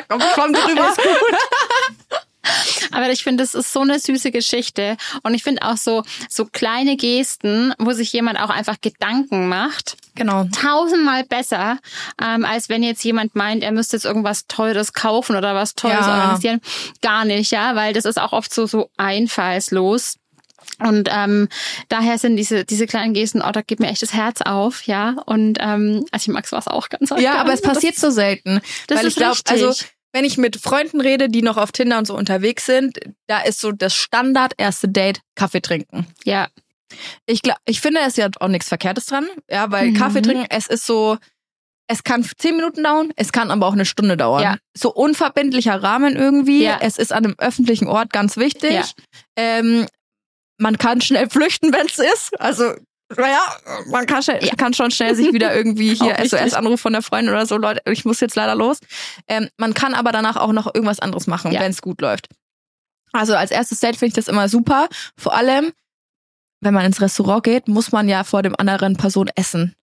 komm, komm drüber. Aber ich finde, das ist so eine süße Geschichte. Und ich finde auch so, so kleine Gesten, wo sich jemand auch einfach Gedanken macht, Genau. tausendmal besser, ähm, als wenn jetzt jemand meint, er müsste jetzt irgendwas Teures kaufen oder was Teures Ja. organisieren. Gar nicht, ja, weil das ist auch oft so, so einfallslos. Und ähm, daher sind diese diese kleinen Gesten, oh, da geht mir echt das Herz auf, ja. Und ähm, also ich mag sowas auch ganz Ja, gern. aber es passiert so selten. das weil ist ich glaube, also wenn ich mit Freunden rede, die noch auf Tinder und so unterwegs sind, da ist so das Standard erste Date Kaffee trinken. Ja, Ich glaube, ich finde es ja auch nichts Verkehrtes dran, ja, weil Mhm. Kaffee trinken, es ist so, es kann zehn Minuten dauern, es kann aber auch eine Stunde dauern. Ja. So unverbindlicher Rahmen irgendwie. Ja. Es ist an einem öffentlichen Ort ganz wichtig. Ja. Ähm, man kann schnell flüchten, wenn es ist. Also naja, man kann, schnell, Ja. kann schon schnell sich wieder irgendwie hier. SOS-Anruf von der Freundin oder so, Leute, ich muss jetzt leider los. Ähm, man kann aber danach auch noch irgendwas anderes machen, Ja. wenn es gut läuft. Also als erstes Date finde ich das immer super. Vor allem, wenn man ins Restaurant geht, muss man ja vor dem anderen Person essen.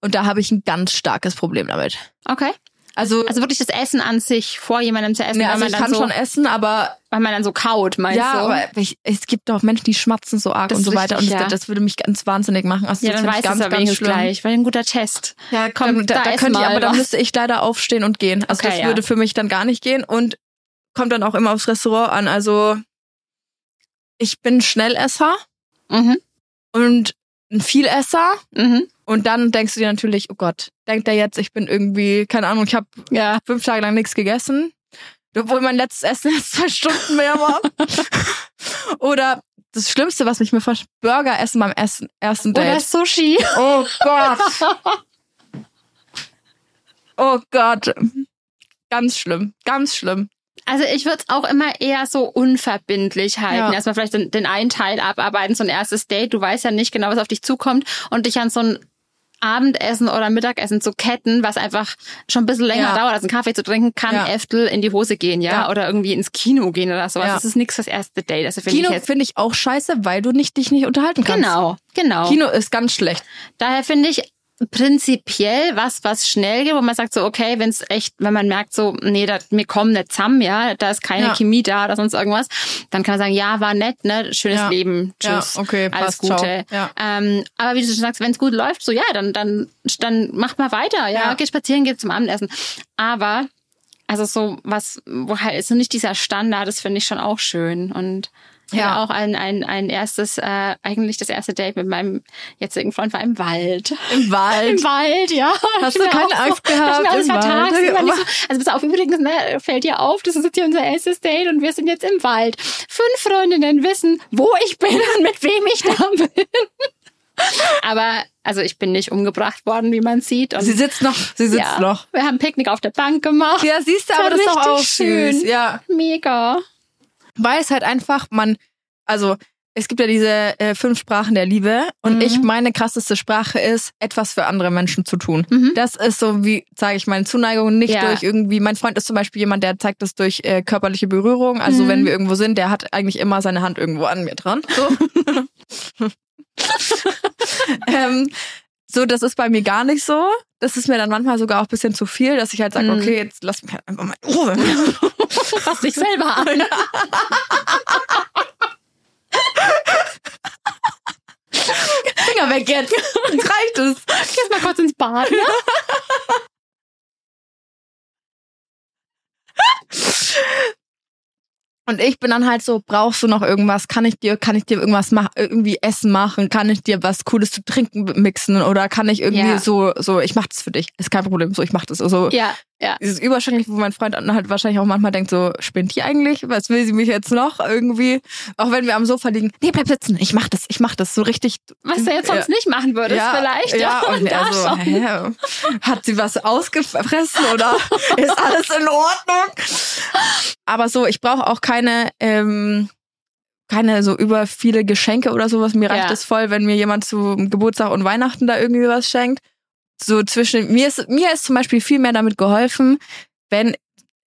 Und da habe ich ein ganz starkes Problem damit. okay. Also, Also wirklich das Essen an sich vor jemandem zu essen, weil, also man ich kann so, schon essen, aber weil man dann so kaut, meinst ja, du? aber ich, es gibt doch Menschen, die schmatzen so arg Das und so weiter. richtig, und ja. das, das würde mich ganz wahnsinnig machen. Also ja, das dann du ganz, es ja ganz schlimm. gleich, weil ein guter Test. Ja, Komm, da, da da könnte ich, aber was. müsste ich leider aufstehen und gehen. Also Okay, das ja. würde für mich dann gar nicht gehen und kommt dann auch immer aufs Restaurant an. Also ich bin Schnellesser Mhm. und ein Vielesser Mhm. und dann denkst du dir natürlich, oh Gott, denkt er jetzt, ich bin irgendwie, keine Ahnung, ich habe Ja. fünf Tage lang nichts gegessen, obwohl mein letztes Essen erst zwei Stunden mehr war. Oder das Schlimmste, was mich mir vorstellt, Burger essen beim Essen, ersten Oder Date. Sushi. Oh Gott. Oh Gott. Ganz schlimm, ganz schlimm. Also ich würde es auch immer eher so unverbindlich halten. Ja. Erstmal vielleicht den, den einen Teil abarbeiten, so ein erstes Date. Du weißt ja nicht genau, was auf dich zukommt und dich an so ein Abendessen oder Mittagessen zu ketten, was einfach schon ein bisschen länger Ja. dauert, als einen Kaffee zu trinken, kann Ja. Äftel in die Hose gehen, ja? Ja. Oder irgendwie ins Kino gehen oder sowas. Ja. Das ist nichts fürs erste Date. Also finde ich Kino finde ich auch scheiße, weil du nicht dich nicht unterhalten kannst. Genau, genau. Kino ist ganz schlecht. Daher finde ich prinzipiell was, was schnell geht, wo man sagt so, okay, wenn es echt, wenn man merkt so, nee, da, mir kommen nicht zusammen, ja, da ist keine Ja. Chemie da oder sonst irgendwas, dann kann man sagen, ja, war nett, ne, schönes Ja. Leben, tschüss, Ja, okay, alles passt. Gute. Ja. Ähm, aber wie du schon sagst, wenn es gut läuft, so ja, dann, dann, dann macht mal weiter, ja, Ja. geht spazieren, geht zum Abendessen. Aber also so was, wo halt so nicht dieser Standard, das finde ich schon auch schön und Ja. ja. auch ein, ein, ein erstes, äh, eigentlich das erste Date mit meinem jetzigen Freund war im Wald. Im Wald. Im Wald, ja. Hast du keine Angst so, gehabt im. Wald? So, also pass auf, übrigens, ne, fällt dir auf, das ist jetzt hier unser erstes Date und wir sind jetzt im Wald. Fünf Freundinnen wissen, wo ich bin und mit wem ich da bin. Aber, also ich bin nicht umgebracht worden, wie man sieht. Und Sie sitzt noch, sie sitzt ja, noch. wir haben Picknick auf der Bank gemacht. Ja, siehst du, aber das ist doch auch schön. süß. Ja. Mega. Weil es halt einfach, man, also es gibt ja diese äh, fünf Sprachen der Liebe und Mhm. ich, meine krasseste Sprache ist, etwas für andere Menschen zu tun. Mhm. Das ist so, wie zeige ich meine Zuneigung nicht Ja. durch irgendwie, mein Freund ist zum Beispiel jemand, der zeigt das durch äh, körperliche Berührung. Also Mhm. wenn wir irgendwo sind, der hat eigentlich immer seine Hand irgendwo an mir dran. So. ähm, so, das ist bei mir gar nicht so. Das ist mir dann manchmal sogar auch ein bisschen zu viel, dass ich halt sage, Mhm. okay, jetzt lass mich halt einfach mal in Ruhe. Fass dich selber an. Finger weg jetzt. Jetzt reicht es. Geh mal kurz ins Bad, ja? Und ich bin dann halt so, brauchst du noch irgendwas? Kann ich dir, kann ich dir irgendwas machen, irgendwie Essen machen? Kann ich dir was Cooles zu trinken mixen? Oder kann ich irgendwie Ja. so, so, ich mach das für dich. Ist kein Problem. So, ich mach das. Also, Ja. Ja. Dieses Überschwängliche, wo mein Freund dann halt wahrscheinlich auch manchmal denkt, so, spinnt die eigentlich? Was will sie mich jetzt noch irgendwie? Auch wenn wir am Sofa liegen, nee, bleib sitzen, ich mach das, ich mach das, so richtig. Was du jetzt sonst Ja. nicht machen würdest, vielleicht. Ja, und da er so, schon. hä? hat sie was ausgefressen oder ist alles in Ordnung? Aber so, ich brauche auch keine, ähm, keine so über viele Geschenke oder sowas. Mir reicht Ja. es voll, wenn mir jemand zu Geburtstag und Weihnachten da irgendwie was schenkt. So zwischen, mir ist, mir ist zum Beispiel viel mehr damit geholfen, wenn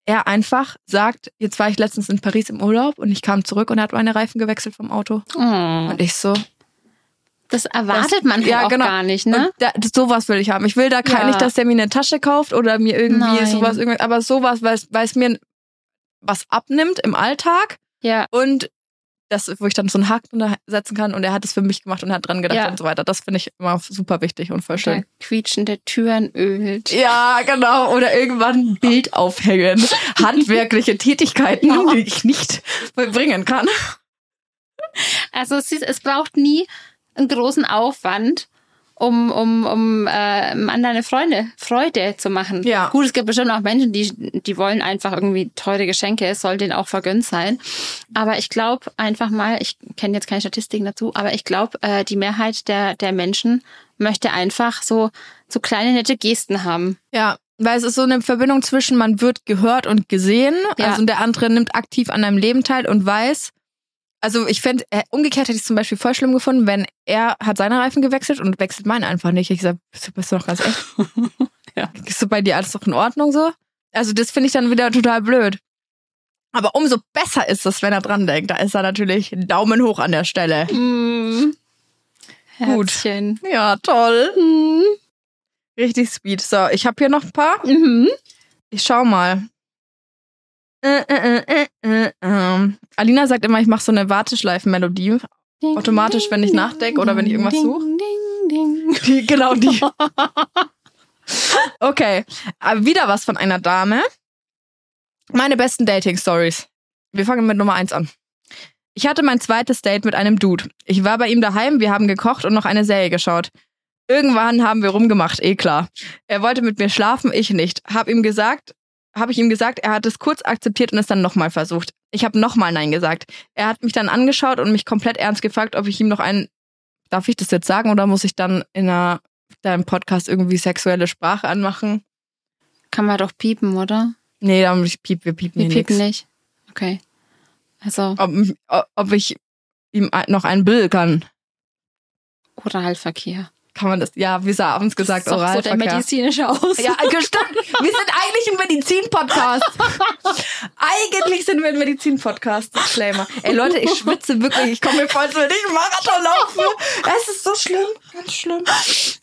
er einfach sagt, jetzt war ich letztens in Paris im Urlaub und ich kam zurück und er hat meine Reifen gewechselt vom Auto. Oh, Und ich so, das erwartet man halt ja, auch genau. gar nicht, ne? Da, das- sowas will ich haben. Ich will da Ja. nicht, dass der mir eine Tasche kauft oder mir irgendwie Nein. sowas, irgendwas, aber sowas, weil es mir was abnimmt im Alltag Ja. und das, wo ich dann so einen Haken drunter setzen kann und er hat es für mich gemacht und hat dran gedacht Ja. und so weiter. Das finde ich immer super wichtig und voll Der schön. quietschende Türen ölt. Ja, genau. Oder irgendwann ein Bild aufhängen. Handwerkliche Tätigkeiten, die ich nicht vollbringen kann. Also es, es braucht nie einen großen Aufwand, um, um, um äh, anderen eine Freude, zu machen. Ja. Gut, es gibt bestimmt auch Menschen, die, die wollen einfach irgendwie teure Geschenke, es soll denen auch vergönnt sein. Aber ich glaube einfach mal, ich kenne jetzt keine Statistiken dazu, aber ich glaube, äh, die Mehrheit der, der Menschen möchte einfach so, so kleine nette Gesten haben. Ja, weil es ist so eine Verbindung zwischen man wird gehört und gesehen. Ja. Also und der andere nimmt aktiv an deinem Leben teil und weiß. Also ich fände, äh, umgekehrt hätte ich es zum Beispiel voll schlimm gefunden, wenn er hat seine Reifen gewechselt und wechselt meine einfach nicht. Ich sag, bist du, bist du doch ganz echt? Ja. Ist so bei dir alles doch in Ordnung so? Also das finde ich dann wieder total blöd. Aber umso besser ist es, wenn er dran denkt. Da ist er natürlich Daumen hoch an der Stelle. Mm. Gut. Herzchen. Ja, toll. Richtig sweet. So, ich habe hier noch ein paar. Mhm. Ich schau mal. Äh, äh, äh, äh, ähm. Alina sagt immer, ich mache so eine Warteschleifen-Melodie. Automatisch, wenn ich nachdenke oder wenn ich irgendwas suche. Die, genau die. Okay, aber wieder was von einer Dame. Meine besten Dating-Stories. Wir fangen mit Nummer eins an. Ich hatte mein zweites Date mit einem Dude. Ich war bei ihm daheim, wir haben gekocht und noch eine Serie geschaut. Irgendwann haben wir rumgemacht, eh klar. Er wollte mit mir schlafen, ich nicht. Hab ihm gesagt, habe ich ihm gesagt, er hat es kurz akzeptiert und es dann nochmal versucht. Ich habe nochmal Nein gesagt. Er hat mich dann angeschaut und mich komplett ernst gefragt, ob ich ihm noch einen. Darf ich das jetzt sagen oder muss ich dann in einer, deinem Podcast irgendwie sexuelle Sprache anmachen? Kann man doch piepen, oder? Nee, da muss ich piep, wir piepen Wir piepen nix. nicht. Okay. Also Ob, ob ich ihm noch einen Bill kann. Oralverkehr. Kann man das? Ja, wie sie abends gesagt, das ist doch so der Oralverkehr. medizinische Aus. Ja, gestanden. Wir sind eigentlich ein Medizin-Podcast. eigentlich sind wir ein Medizin-Podcast. Disclaimer. Ey Leute, ich schwitze wirklich. Ich komme mir vor, als würde ich Marathon laufen. Es ist so schlimm. Ganz schlimm.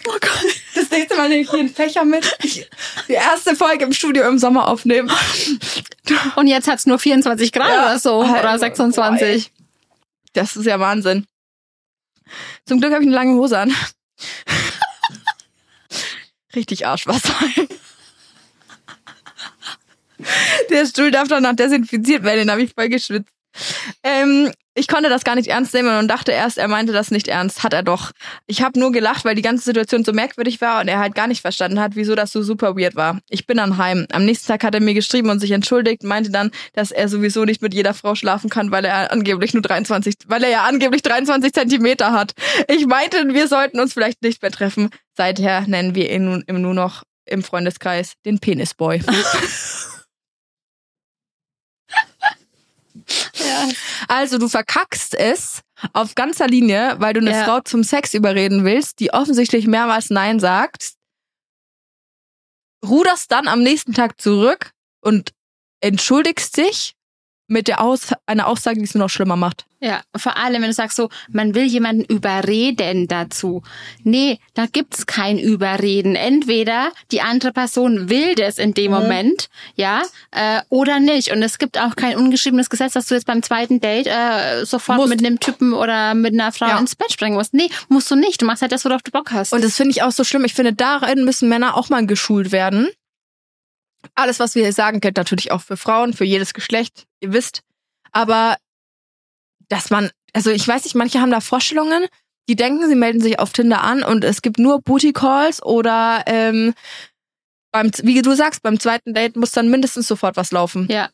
Oh Gott. Das nächste Mal nehme ich hier einen Fächer mit. Ich, die erste Folge im Studio im Sommer aufnehmen. Und jetzt hat's nur 24 Grad Ja. oder so. Oder 26. Das ist ja Wahnsinn. Zum Glück habe ich eine lange Hose an. Richtig Arschwasser. Der Stuhl darf danach desinfiziert werden, den habe ich voll geschwitzt. Ähm, ich konnte das gar nicht ernst nehmen und dachte erst, er meinte das nicht ernst. Hat er doch. Ich habe nur gelacht, weil die ganze Situation so merkwürdig war und er halt gar nicht verstanden hat, wieso das so super weird war. Ich bin dann heim. Am nächsten Tag hat er mir geschrieben und sich entschuldigt, meinte dann, dass er sowieso nicht mit jeder Frau schlafen kann, weil er angeblich nur 23, weil er ja angeblich 23 Zentimeter hat. Ich meinte, wir sollten uns vielleicht nicht mehr treffen. Seither nennen wir ihn nun, nur noch im Freundeskreis den Penisboy. Ja. Also du verkackst es auf ganzer Linie, weil du eine Ja. Frau zum Sex überreden willst, die offensichtlich mehrmals Nein sagt, ruderst dann am nächsten Tag zurück und entschuldigst dich mit der Aus einer Aussage, die es nur noch schlimmer macht. Ja, vor allem, wenn du sagst so, man will jemanden überreden dazu. Nee, da gibt's kein Überreden. Entweder die andere Person will das in dem Moment, ja, äh, oder nicht. Und es gibt auch kein ungeschriebenes Gesetz, dass du jetzt beim zweiten Date äh, sofort Musst. mit einem Typen oder mit einer Frau Ja. ins Bett springen musst. Nee, musst du nicht. Du machst halt das, worauf du Bock hast. Und das finde ich auch so schlimm. Ich finde, darin müssen Männer auch mal geschult werden. Alles, was wir hier sagen, gilt natürlich auch für Frauen, für jedes Geschlecht, ihr wisst. Aber dass man, also ich weiß nicht, manche haben da Vorstellungen, die denken, sie melden sich auf Tinder an und es gibt nur Booty Calls oder ähm, beim, wie du sagst, beim zweiten Date muss dann mindestens sofort was laufen. Ja.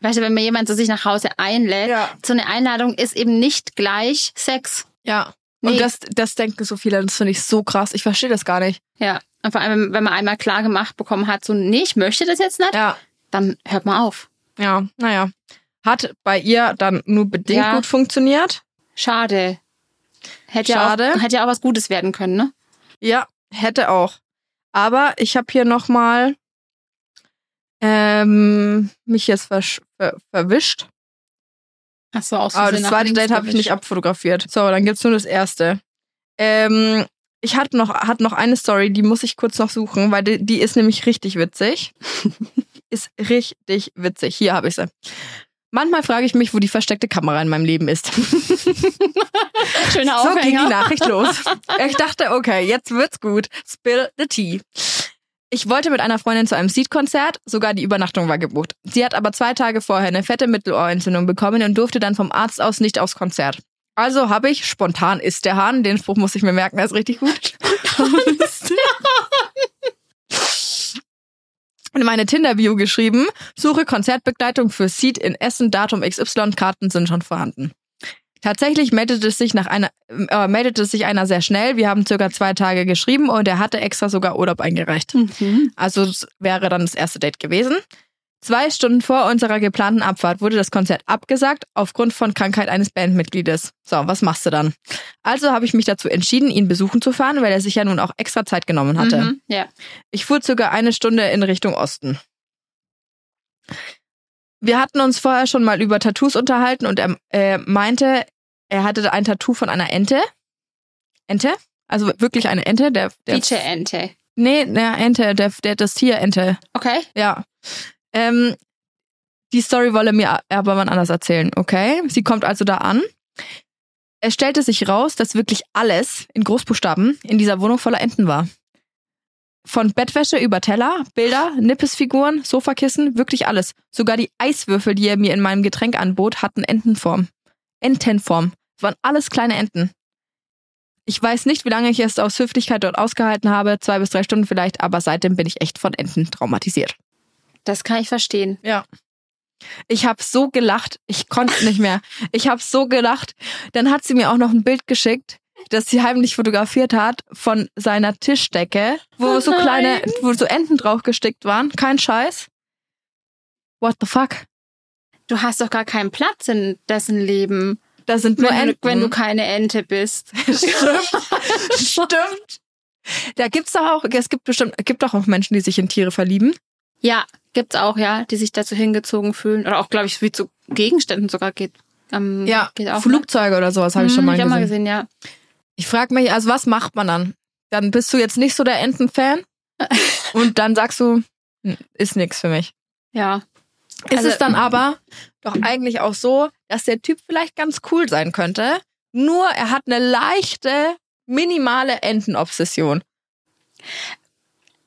Weißt du, wenn mir jemand zu sich nach Hause einlädt, Ja. so eine Einladung ist eben nicht gleich Sex. Ja. Nee. Und das, das denken so viele, das finde ich so krass. Ich verstehe das gar nicht. Ja. Und vor allem, wenn man einmal klar gemacht bekommen hat, so, nee, ich möchte das jetzt nicht, Ja. dann hört man auf. Ja, naja. Hat bei ihr dann nur bedingt Ja. gut funktioniert. Schade. Hätte Schade. ja auch, hätte ja auch was Gutes werden können, ne? Ja, hätte auch. Aber ich habe hier nochmal ähm, mich jetzt versch ver verwischt. Ach so, aus Aber das zweite Date habe ich nicht abfotografiert. So, dann gibt's nur das erste. Ähm, ich hatte noch, hatte noch eine Story, die muss ich kurz noch suchen, weil die, die ist nämlich richtig witzig. Ist richtig witzig. Hier habe ich sie. Manchmal frage ich mich, wo die versteckte Kamera in meinem Leben ist. Schöner So ging die Aufhänger. Nachricht los. Ich dachte, okay, jetzt wird's gut. Spill the tea. Ich wollte mit einer Freundin zu einem Seed-Konzert, sogar die Übernachtung war gebucht. Sie hat aber zwei Tage vorher eine fette Mittelohrentzündung bekommen und durfte dann vom Arzt aus nicht aufs Konzert. Also habe ich, spontan ist der Hahn, den Spruch muss ich mir merken, der ist richtig gut. in meine Tinder-Bio geschrieben, suche Konzertbegleitung für Seed in Essen, Datum XY, Karten sind schon vorhanden. Tatsächlich meldete es sich nach einer, äh, meldete es sich einer sehr schnell. Wir haben circa zwei Tage geschrieben und er hatte extra sogar Urlaub eingereicht. Mhm. Also es wäre dann das erste Date gewesen. Zwei Stunden vor unserer geplanten Abfahrt wurde das Konzert abgesagt aufgrund von Krankheit eines Bandmitgliedes. So, was machst du dann? Also habe ich mich dazu entschieden, ihn besuchen zu fahren, weil er sich ja nun auch extra Zeit genommen hatte. Mhm. Ja. Ich fuhr circa eine Stunde in Richtung Osten. Wir hatten uns vorher schon mal über Tattoos unterhalten und er äh, meinte, er hatte ein Tattoo von einer Ente. Ente? Also wirklich eine Ente. Der, der Feature-Ente. Nee, der Ente, der, der das Tier Ente. Okay. Ja. Ähm, die Story wolle mir aber mal anders erzählen, okay? Sie kommt also da an. Es stellte sich raus, dass wirklich alles in Großbuchstaben in dieser Wohnung voller Enten war. Von Bettwäsche über Teller, Bilder, Nippesfiguren, Sofakissen, wirklich alles. Sogar die Eiswürfel, die er mir in meinem Getränk anbot, hatten Entenform. Entenform. Es waren alles kleine Enten. Ich weiß nicht, wie lange ich es aus Höflichkeit dort ausgehalten habe, zwei bis drei Stunden vielleicht, aber seitdem bin ich echt von Enten traumatisiert. Das kann ich verstehen. Ja. Ich habe so gelacht, ich konnte nicht mehr. Ich habe so gelacht. Dann hat sie mir auch noch ein Bild geschickt, das sie heimlich fotografiert hat von seiner Tischdecke, wo Oh so kleine, wo so Enten drauf gestickt waren. Kein Scheiß. What the fuck? Du hast doch gar keinen Platz in dessen Leben, Da sind nur wenn, Enten. wenn du keine Ente bist. Stimmt. Stimmt. Da gibt's doch auch, es gibt bestimmt, gibt doch auch Menschen, die sich in Tiere verlieben. Ja, gibt's auch, ja, die sich dazu hingezogen fühlen. Oder auch, glaube ich, wie zu Gegenständen sogar geht. Ähm, Ja, geht auch. Flugzeuge oder sowas habe ich Hm, schon mal ich gesehen. mal gesehen, ja. Ich frage mich, also was macht man dann? Dann bist du jetzt nicht so der Entenfan und dann sagst du, "Hm, ist nix für mich. Ja. Ist Also- es dann aber doch eigentlich auch so, dass der Typ vielleicht ganz cool sein könnte, nur er hat eine leichte, minimale Entenobsession.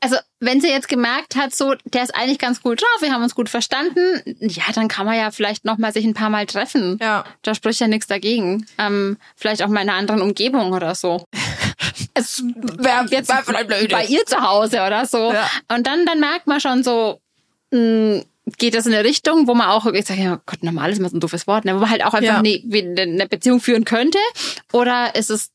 Also, wenn sie jetzt gemerkt hat, so, der ist eigentlich ganz gut drauf, wir haben uns gut verstanden, ja, dann kann man ja vielleicht noch mal sich ein paar Mal treffen. Ja. Da spricht ja nichts dagegen. Ähm, vielleicht auch mal in einer anderen Umgebung oder so. Es wäre jetzt wär vielleicht Idee. bei ihr zu Hause oder so. Ja. Und dann, dann merkt man schon so, mh, geht das in eine Richtung, wo man auch, ich sage ja, Gott, normal ist immer so ein doofes Wort, ne, wo man halt auch einfach Ja. eine, eine Beziehung führen könnte. Oder ist es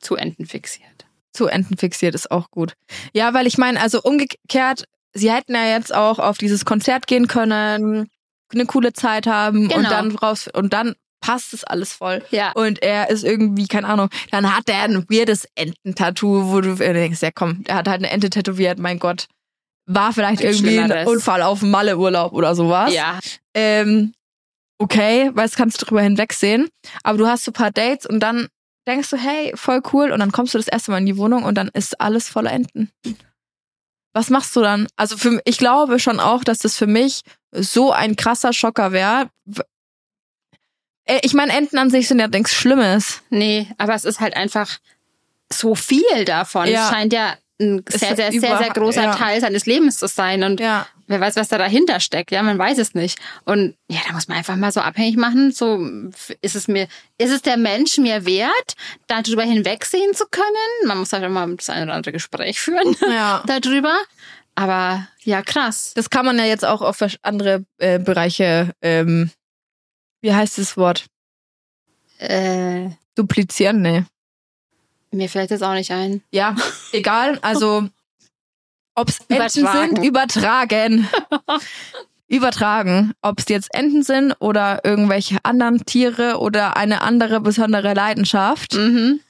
zu Enden fixiert? Zu Enten fixiert ist auch gut. Ja, weil ich meine, also umgekehrt, sie hätten ja jetzt auch auf dieses Konzert gehen können, eine coole Zeit haben Genau. und dann raus und dann passt es alles voll. Ja. Und er ist irgendwie, keine Ahnung, dann hat er ein weirdes Ententattoo, wo du denkst, ja komm, der hat halt eine Ente tätowiert, mein Gott. War vielleicht Gibt irgendwie ein. Unfall auf dem Malle-Urlaub oder sowas. Ja. Ähm, okay, weil das kannst du drüber hinwegsehen. Aber du hast so ein paar Dates und dann denkst du, hey, voll cool. Und dann kommst du das erste Mal in die Wohnung und dann ist alles voller Enten. Was machst du dann? Also für, ich glaube schon auch, dass das für mich so ein krasser Schocker wäre. Äh, Ich meine, Enten an sich sind ja nichts Schlimmes. Nee, aber es ist halt einfach so viel davon. Ja. Es scheint ja ein sehr, sehr, über- sehr, sehr großer ja. Teil seines Lebens zu sein. Und Ja. Wer weiß, was da dahinter steckt. Ja, man weiß es nicht. Und ja, da muss man einfach mal so abhängig machen. So, ist es mir, ist es der Mensch mir wert, darüber hinwegsehen zu können? Man muss halt immer das eine oder andere Gespräch führen Ja. darüber. Aber ja, krass. Das kann man ja jetzt auch auf andere äh, Bereiche, ähm, wie heißt das Wort? Äh, Duplizieren? Nee. mir fällt das auch nicht ein. Ja, egal. Also, ob es Enten sind, übertragen. übertragen. Ob es jetzt Enten sind oder irgendwelche anderen Tiere oder eine andere besondere Leidenschaft, Mhm.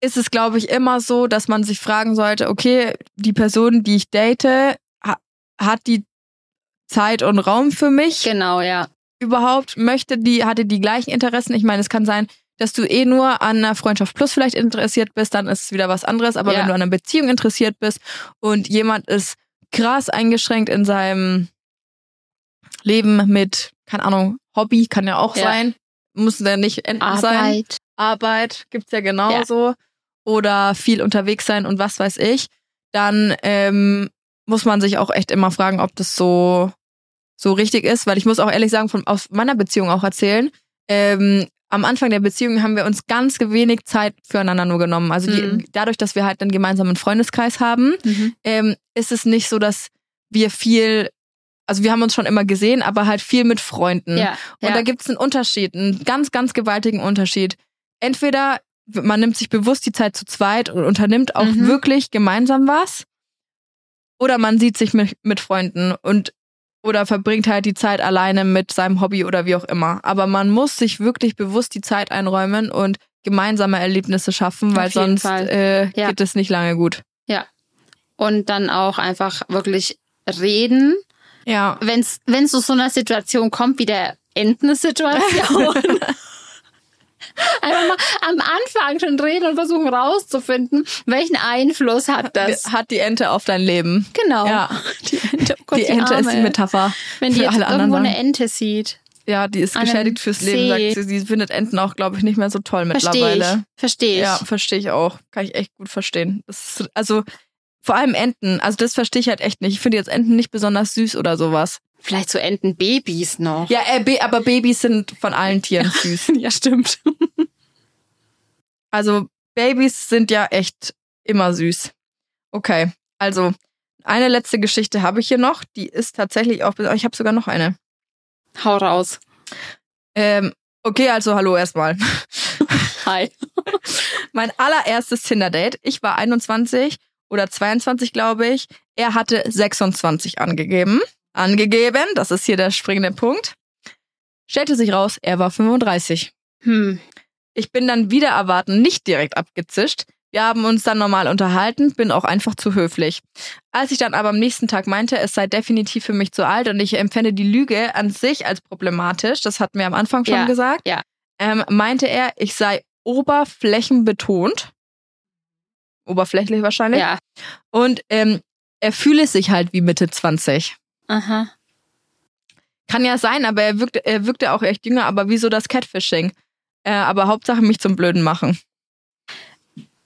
ist es, glaube ich, immer so, dass man sich fragen sollte, okay, die Person, die ich date, ha hat die Zeit und Raum für mich Genau, ja. überhaupt? Möchte die, hatte die gleichen Interessen? Ich meine, es kann sein, dass du eh nur an einer Freundschaft plus vielleicht interessiert bist, dann ist es wieder was anderes. Aber Ja. wenn du an einer Beziehung interessiert bist und jemand ist krass eingeschränkt in seinem Leben mit, keine Ahnung, Hobby kann ja auch Ja. sein, muss ja nicht Enten sein. Arbeit. Arbeit gibt's ja genauso. Oder viel unterwegs sein und was weiß ich. Dann ähm, muss man sich auch echt immer fragen, ob das so so richtig ist, weil ich muss auch ehrlich sagen, von aus meiner Beziehung auch erzählen. Ähm, am Anfang der Beziehung haben wir uns ganz wenig Zeit füreinander nur genommen. Also die, Mhm. dadurch, dass wir halt einen gemeinsamen Freundeskreis haben, Mhm. ähm, ist es nicht so, dass wir viel, also wir haben uns schon immer gesehen, aber halt viel mit Freunden. Ja. Und ja. da gibt es einen Unterschied, einen ganz, ganz gewaltigen Unterschied. Entweder man nimmt sich bewusst die Zeit zu zweit und unternimmt auch Mhm. wirklich gemeinsam was, oder man sieht sich mit, mit Freunden und oder verbringt halt die Zeit alleine mit seinem Hobby oder wie auch immer. Aber man muss sich wirklich bewusst die Zeit einräumen und gemeinsame Erlebnisse schaffen, weil sonst äh, Ja. geht es nicht lange gut. Und dann auch einfach wirklich reden. Ja. Wenn es zu so einer Situation kommt wie der Entensituation. Einfach mal am Anfang schon reden und versuchen rauszufinden, welchen Einfluss hat das. Hat die Ente auf dein Leben. Genau. Ja. Die Ente, Gott, die Ente ist die Arme. Metapher. Wenn die für alle anderen irgendwo eine Sachen. Ente sieht. Ja, die ist geschädigt fürs Leben, See. sagt sie. Sie findet Enten auch, glaube ich, nicht mehr so toll Verstehe mittlerweile. ich. Verstehe ich. Ja, verstehe ich auch. Kann ich echt gut verstehen. Ist, also vor allem Enten. Also das verstehe ich halt echt nicht. Ich finde jetzt Enten nicht besonders süß oder sowas. Vielleicht so Entenbabys noch. Ja, äh, aber Babys sind von allen Tieren süß. ja stimmt. Also Babys sind ja echt immer süß. Okay, also eine letzte Geschichte habe ich hier noch. Die ist tatsächlich auch. Ich habe sogar noch eine. Hau raus. Ähm, okay, also hallo erstmal. Hi. Mein allererstes Tinder-Date. Ich war 21 oder 22, glaube ich. Er hatte 26 angegeben. Angegeben, das ist hier der springende Punkt. Stellte sich raus, er war 35. Hm. Ich bin dann wieder erwarten nicht direkt abgezischt. Wir haben uns dann normal unterhalten, bin auch einfach zu höflich. Als ich dann aber am nächsten Tag meinte, es sei definitiv für mich zu alt und ich empfände die Lüge an sich als problematisch, das hatten wir am Anfang schon Ja, gesagt, ja. Ähm, meinte er, ich sei oberflächenbetont. Oberflächlich wahrscheinlich. Ja. Und ähm, er fühle sich halt wie Mitte 20. Aha. Kann ja sein, aber er wirkte, er wirkte auch echt jünger, aber wieso das Catfishing? Äh, aber Hauptsache mich zum Blöden machen.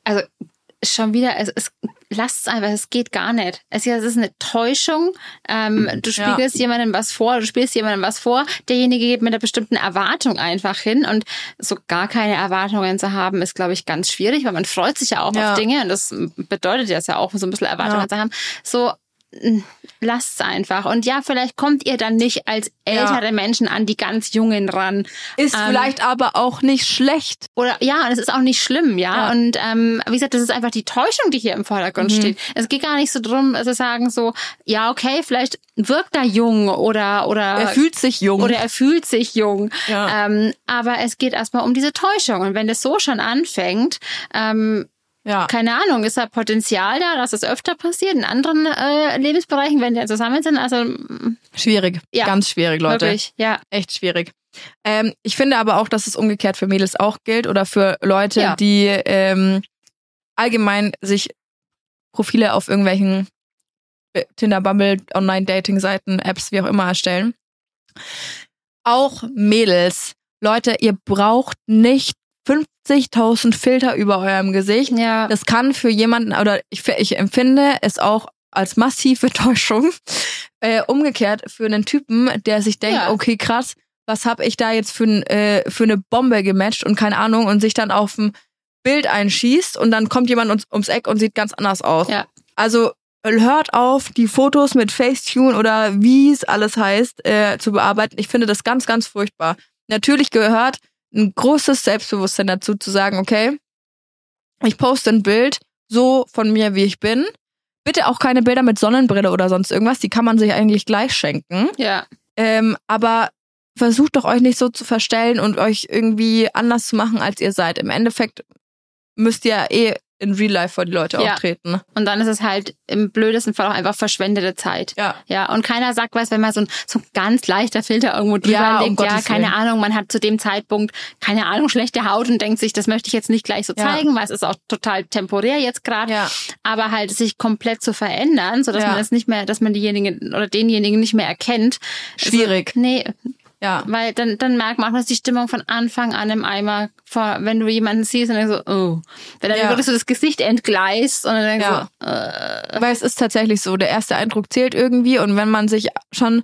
Also schon wieder, es, es lasst es einfach, es geht gar nicht. Es, ist- es ist eine Täuschung. Ähm, du Ja. spiegelst jemandem was vor, du spielst jemandem was vor. Derjenige geht mit einer bestimmten Erwartung einfach hin und so gar keine Erwartungen zu haben, ist, glaube ich, ganz schwierig, weil man freut sich ja auch Ja. auf Dinge und das bedeutet ja auch, so ein bisschen Erwartungen Ja. zu haben. So, lasst's einfach. Und ja, vielleicht kommt ihr dann nicht als ältere Menschen an die ganz Jungen ran. Ist Ähm, vielleicht aber auch nicht schlecht. Oder ja, und es ist auch nicht schlimm, ja. Ja. Und ähm, wie gesagt, das ist einfach die Täuschung, die hier im Vordergrund Mhm. steht. Es geht gar nicht so drum, zu sagen so, ja, okay, vielleicht wirkt er jung oder oder Er fühlt sich jung. oder er fühlt sich jung. Ja. Ähm, aber es geht erstmal um diese Täuschung. Und wenn das so schon anfängt, ähm, ja. keine Ahnung, ist da Potenzial da, dass es öfter passiert in anderen äh, Lebensbereichen, wenn die zusammen sind? Also Schwierig. Ja. Ganz schwierig, Leute. wirklich, ja. Echt schwierig. Ähm, ich finde aber auch, dass es umgekehrt für Mädels auch gilt oder für Leute, Ja. die ähm, allgemein sich Profile auf irgendwelchen äh, Tinder, Bumble, Online-Dating-Seiten, Apps, wie auch immer erstellen. Auch Mädels. Leute, ihr braucht nicht 50.000 Filter über eurem Gesicht. Ja. Das kann für jemanden, oder ich, ich empfinde es auch als massive Täuschung. Äh, umgekehrt für einen Typen, der sich denkt, Ja. okay, krass, was hab ich da jetzt für, äh, für eine Bombe gematcht und keine Ahnung und sich dann auf ein Bild einschießt und dann kommt jemand ums, ums Eck und sieht ganz anders aus. Ja. Also hört auf, die Fotos mit Facetune oder wie es alles heißt, äh, zu bearbeiten. Ich finde das ganz, ganz furchtbar. Natürlich gehört ein großes Selbstbewusstsein dazu, zu sagen, okay, ich poste ein Bild so von mir, wie ich bin. Bitte auch keine Bilder mit Sonnenbrille oder sonst irgendwas, die kann man sich eigentlich gleich schenken. Ja. Ähm, aber versucht doch euch nicht so zu verstellen und euch irgendwie anders zu machen, als ihr seid. Im Endeffekt müsst ihr eh in Real Life vor die Leute Ja. auftreten. Und dann ist es halt im blödesten Fall auch einfach verschwendete Zeit. Ja. Ja, und keiner sagt was, wenn mal so ein, so ein ganz leichter Filter irgendwo drüber Ja, um liegt. ja, Gottes keine Willen. Ahnung, man hat zu dem Zeitpunkt, keine Ahnung, schlechte Haut und denkt sich, das möchte ich jetzt nicht gleich so Ja. zeigen, weil es ist auch total temporär jetzt gerade. Ja. Aber halt sich komplett zu verändern, sodass Ja. man es nicht mehr, dass man diejenigen oder denjenigen nicht mehr erkennt. Schwierig. Also, nee, Ja. weil dann, dann merkt man auch, dass die Stimmung von Anfang an im Eimer, vor, wenn du jemanden siehst und dann so, oh. Wenn dann Ja. wirklich so das Gesicht entgleist und dann denkst Ja. so, äh, Weil es ist tatsächlich so, der erste Eindruck zählt irgendwie und wenn man sich schon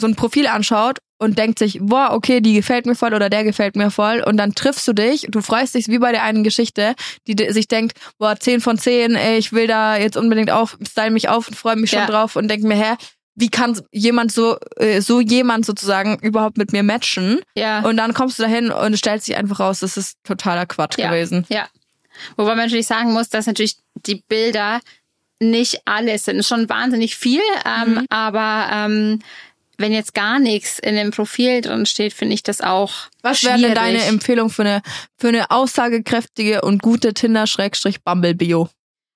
so ein Profil anschaut und denkt sich, boah, okay, die gefällt mir voll oder der gefällt mir voll und dann triffst du dich, du freust dich wie bei der einen Geschichte, die sich denkt, boah, 10 von 10, ey, ich will da jetzt unbedingt auf, style mich auf und freue mich schon Ja. drauf und denk mir, hä, wie kann jemand so, äh, so jemand sozusagen überhaupt mit mir matchen? ja. Und dann kommst du dahin und es stellt sich einfach raus, das ist totaler Quatsch Ja. gewesen. Ja. Wobei man natürlich sagen muss, dass natürlich die Bilder nicht alles sind. Schon wahnsinnig viel, ähm, Mhm. aber ähm, wenn jetzt gar nichts in dem Profil drin steht, finde ich das auch. Was wäre denn deine Empfehlung für eine, für eine aussagekräftige und gute Tinder-Bumble-Bio?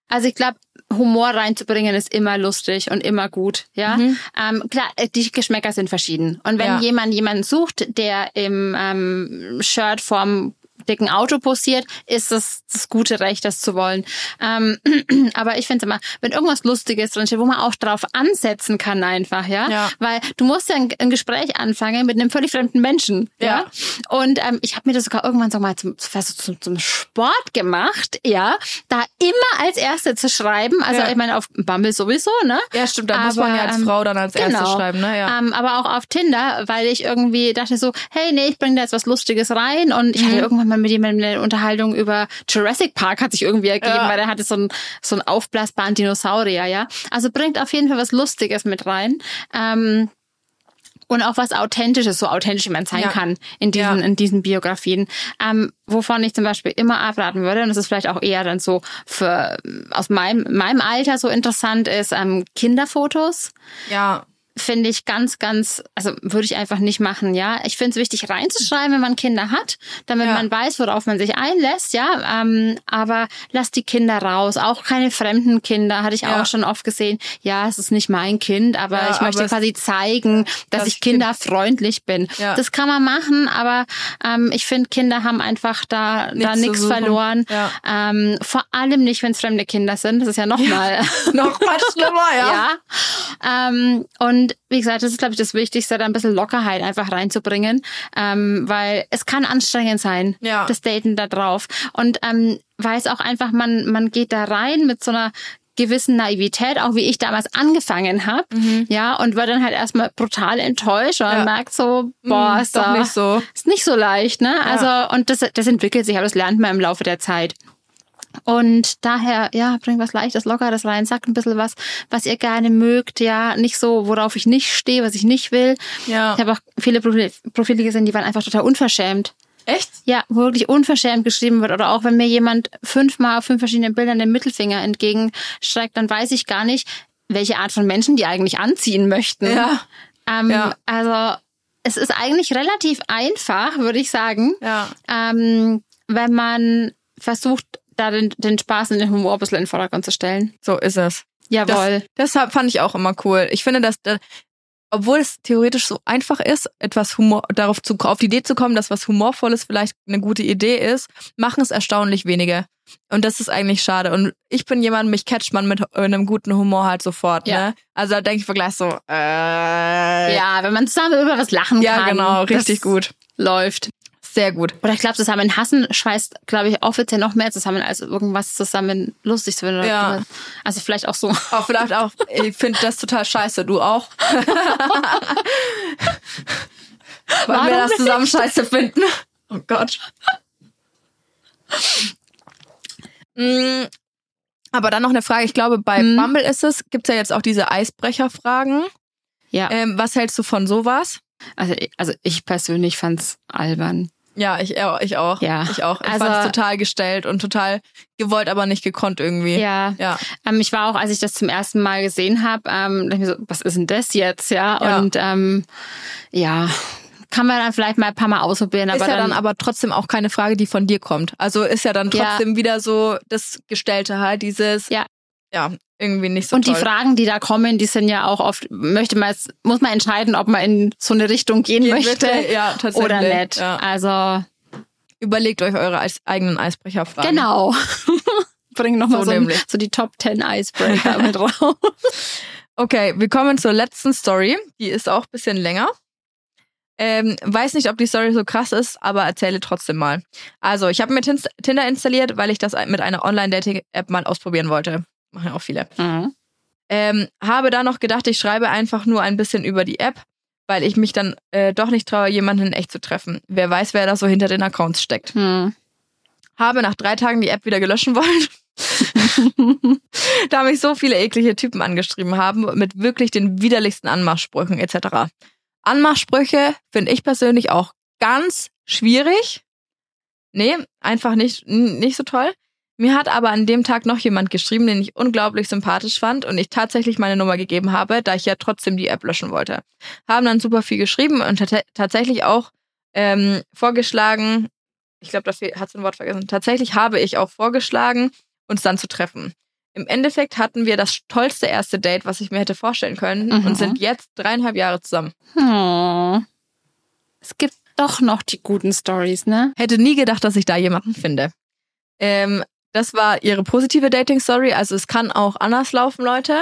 Also ich glaube, Humor reinzubringen ist immer lustig und immer gut, ja. Mhm. Ähm, klar, äh, die Geschmäcker sind verschieden. Und wenn Ja. jemand jemanden sucht, der im ähm, Shirt vorm dicken Auto posiert, ist das das gute Recht, das zu wollen. Ähm, aber ich finde immer, wenn irgendwas Lustiges drin steht, wo man auch drauf ansetzen kann einfach, ja, Ja. weil du musst ja ein, ein Gespräch anfangen mit einem völlig fremden Menschen, ja. Ja. Und ähm, ich habe mir das sogar irgendwann so mal zum, zum, zum Sport gemacht, ja, da immer als Erste zu schreiben. Also Ja. ich meine auf Bumble sowieso, ne? Ja, stimmt, da muss Aber, man ja als ähm, Frau dann als erstes genau. schreiben, ne? Ja. Ähm, aber auch auf Tinder, weil ich irgendwie dachte so, hey, nee, ich bringe da jetzt was Lustiges rein. Und ich Mhm. hatte irgendwann mal mit jemandem eine Unterhaltung über Jurassic Park hat sich irgendwie ergeben, Ja. weil der hatte so einen so einen aufblasbaren Dinosaurier, ja. Also bringt auf jeden Fall was Lustiges mit rein. Ähm, und auch was Authentisches, so authentisch wie man sein Ja. kann in diesen, Ja. in diesen Biografien. Ähm, wovon ich zum Beispiel immer abraten würde, und das ist vielleicht auch eher dann so für aus meinem, meinem Alter so interessant ist, ähm, Kinderfotos ja. Finde ich ganz, ganz, also würde ich einfach nicht machen, ja. Ich finde es wichtig reinzuschreiben, wenn man Kinder hat, damit Ja. man weiß, worauf man sich einlässt, ja. Ähm, aber lass die Kinder raus, auch keine fremden Kinder, hatte ich Ja. auch schon oft gesehen. Ja, es ist nicht mein Kind, aber Ja, ich möchte aber quasi zeigen, dass, dass ich ich Kind- kinderfreundlich bin. Ja. Das kann man machen, aber ähm, ich finde, Kinder haben einfach da, da Nichts zu nichts verloren. Ja. Ähm, vor allem nicht, wenn es fremde Kinder sind. Das ist ja nochmal. Noch mal schlimmer, ja. Ja. Ähm, und wie gesagt, das ist, glaube ich, das Wichtigste, da ein bisschen Lockerheit einfach reinzubringen, ähm, weil es kann anstrengend sein, Ja. das Daten da drauf. Und ähm, weiß auch einfach, man, man geht da rein mit so einer gewissen Naivität, auch wie ich damals angefangen habe, ja, und war dann halt erstmal brutal enttäuscht und Mhm. Ja. merkt so, boah, Hm, ist doch da, nicht so. ist nicht so leicht, ne? Also, und das, das entwickelt sich, aber das lernt man im Laufe der Zeit. Und daher, ja, bringt was Leichtes, Lockeres rein, sagt ein bisschen was, was ihr gerne mögt, ja, nicht so, worauf ich nicht stehe, was ich nicht will. Ja. Ich habe auch viele Profile, Profile gesehen, die waren einfach total unverschämt. Echt? Ja, wo wirklich unverschämt geschrieben wird. Oder auch wenn mir jemand fünfmal auf fünf verschiedenen Bildern den Mittelfinger entgegenstreckt, dann weiß ich gar nicht, welche Art von Menschen die eigentlich anziehen möchten. Ja. Ähm, Ja. Also es ist eigentlich relativ einfach, würde ich sagen Ja. ähm, wenn man versucht, da den, den Spaß und den Humor ein bisschen in den Vordergrund zu stellen. So ist es. Jawohl. Das, deshalb fand ich auch immer cool. Ich finde, dass, da- obwohl es theoretisch so einfach ist, etwas Humor, darauf zu, auf die Idee zu kommen, dass was Humorvolles vielleicht eine gute Idee ist, machen es erstaunlich wenige. Und das ist eigentlich schade. Und ich bin jemand, mich catcht man mit einem guten Humor halt sofort, Ja. ne? Also da denke ich gleich so, äh, ja, wenn man zusammen über was lachen ja, kann. genau, richtig gut. Läuft. Sehr gut. Oder ich glaube, zusammen hassen schweißt, glaube ich, offiziell noch mehr zusammen, als irgendwas zusammen lustig zu finden. Ja. Also vielleicht auch so. Auch vielleicht auch, ich finde das total scheiße. Du auch? Weil wir Warum das zusammen scheiße finden. Oh Gott. Mm, Aber dann noch eine Frage. Ich glaube, bei Hm. Bumble ist es, gibt's ja jetzt auch diese Eisbrecherfragen. Ja. Ähm, was hältst du von sowas? Also, also ich persönlich fand's albern. Ja, ich, auch- ich auch. Ja. Ich auch. Ich Also- fand es total gestellt und total gewollt, aber nicht gekonnt irgendwie. Ja. Ja. Ähm, ich war auch, als ich das zum ersten Mal gesehen habe, ähm, dachte ich mir so, was ist denn das jetzt? Ja. Ja. Und ähm, ja, kann man dann vielleicht mal ein paar Mal ausprobieren, ist aber ja dann, dann, aber trotzdem auch keine Frage, die von dir kommt. Also ist ja dann Ja. trotzdem wieder so das Gestellte halt, dieses, Ja. ja, irgendwie nicht so und toll. die Fragen, die da kommen, die sind ja auch oft, möchte man jetzt, muss man entscheiden, ob man in so eine Richtung gehen Gehen möchte? Ja, oder nicht. Ja. Also Überlegt euch eure eigenen Eisbrecherfragen. genau. Bringen nochmal So so, so die Top 10 Icebreaker mit raus. Okay, wir kommen zur letzten Story. Die ist auch ein bisschen länger. Ähm, weiß nicht, ob die Story so krass ist, aber erzähle trotzdem mal. Also, ich habe mir Tin- Tinder installiert, weil ich das mit einer Online-Dating-App mal ausprobieren wollte. Machen ja auch viele. Mhm. Ähm, habe da noch gedacht, ich schreibe einfach nur ein bisschen über die App, weil ich mich dann äh, doch nicht traue, jemanden in echt zu treffen. Wer weiß, wer da so hinter den Accounts steckt. Hm. Habe nach drei Tagen die App wieder gelöschen wollen. da mich so viele eklige Typen angeschrieben haben mit wirklich den widerlichsten Anmachsprüchen etc. Anmachsprüche finde ich persönlich auch ganz schwierig. Nee, einfach nicht, nicht so toll. Mir hat aber an dem Tag noch jemand geschrieben, den ich unglaublich sympathisch fand und ich tatsächlich meine Nummer gegeben habe, da ich ja trotzdem die App löschen wollte. Haben dann super viel geschrieben und tat- tatsächlich auch ähm, vorgeschlagen, ich glaube, dafür hat ein Wort vergessen. Tatsächlich habe ich auch vorgeschlagen, uns dann zu treffen. Im Endeffekt hatten wir das tollste erste Date, was ich mir hätte vorstellen können Mhm. und sind jetzt dreieinhalb Jahre zusammen. Hm. Es gibt doch noch die guten Stories, ne? Hätte nie gedacht, dass ich da jemanden finde. Ähm, das war ihre positive Dating-Story. Also es kann auch anders laufen, Leute.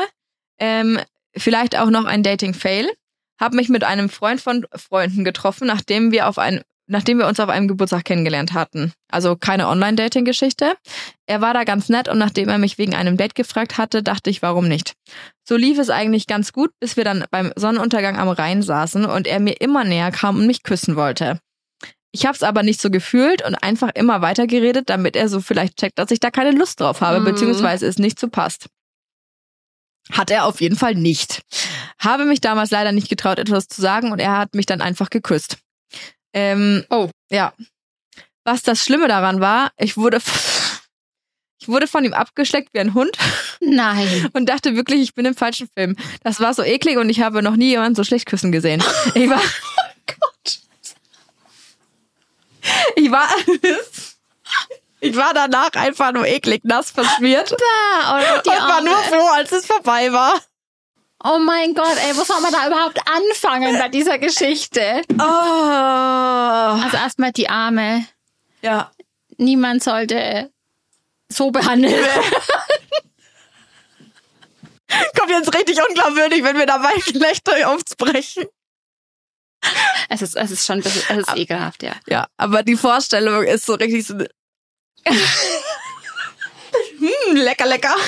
Ähm, vielleicht auch noch ein Dating-Fail. Hab mich mit einem Freund von Freunden getroffen, nachdem wir auf ein, nachdem wir uns auf einem Geburtstag kennengelernt hatten. Also keine Online-Dating-Geschichte. Er war da ganz nett und nachdem er mich wegen einem Date gefragt hatte, dachte ich, warum nicht. So lief es eigentlich ganz gut, bis wir dann beim Sonnenuntergang am Rhein saßen und er mir immer näher kam und mich küssen wollte. Ich habe es aber nicht so gefühlt und einfach immer weitergeredet, damit er so vielleicht checkt, dass ich da keine Lust drauf habe, Mhm. beziehungsweise es nicht so passt. Hat er auf jeden Fall nicht. Habe mich damals leider nicht getraut, etwas zu sagen und er hat mich dann einfach geküsst. Ähm, Oh. Ja. Was das Schlimme daran war, ich wurde, ich wurde von ihm abgeschleckt wie ein Hund Nein. und dachte wirklich, ich bin im falschen Film. Das war so eklig und ich habe noch nie jemanden so schlecht küssen gesehen. Ich war. Ich war. Ich war danach einfach nur eklig nass verschmiert Da, oh, die und war Arme. nur froh, als es vorbei war. oh mein Gott, ey, wo soll man da überhaupt anfangen bei dieser Geschichte? Oh. Also erstmal die Arme. Ja. Niemand sollte so behandelt werden. Kommt jetzt richtig unglaubwürdig, wenn wir dabei Gelächter aufbrechen. Es ist, es ist schon ein bisschen, es ist ekelhaft, ja. Ja, aber die Vorstellung ist so richtig so. hm, lecker, lecker.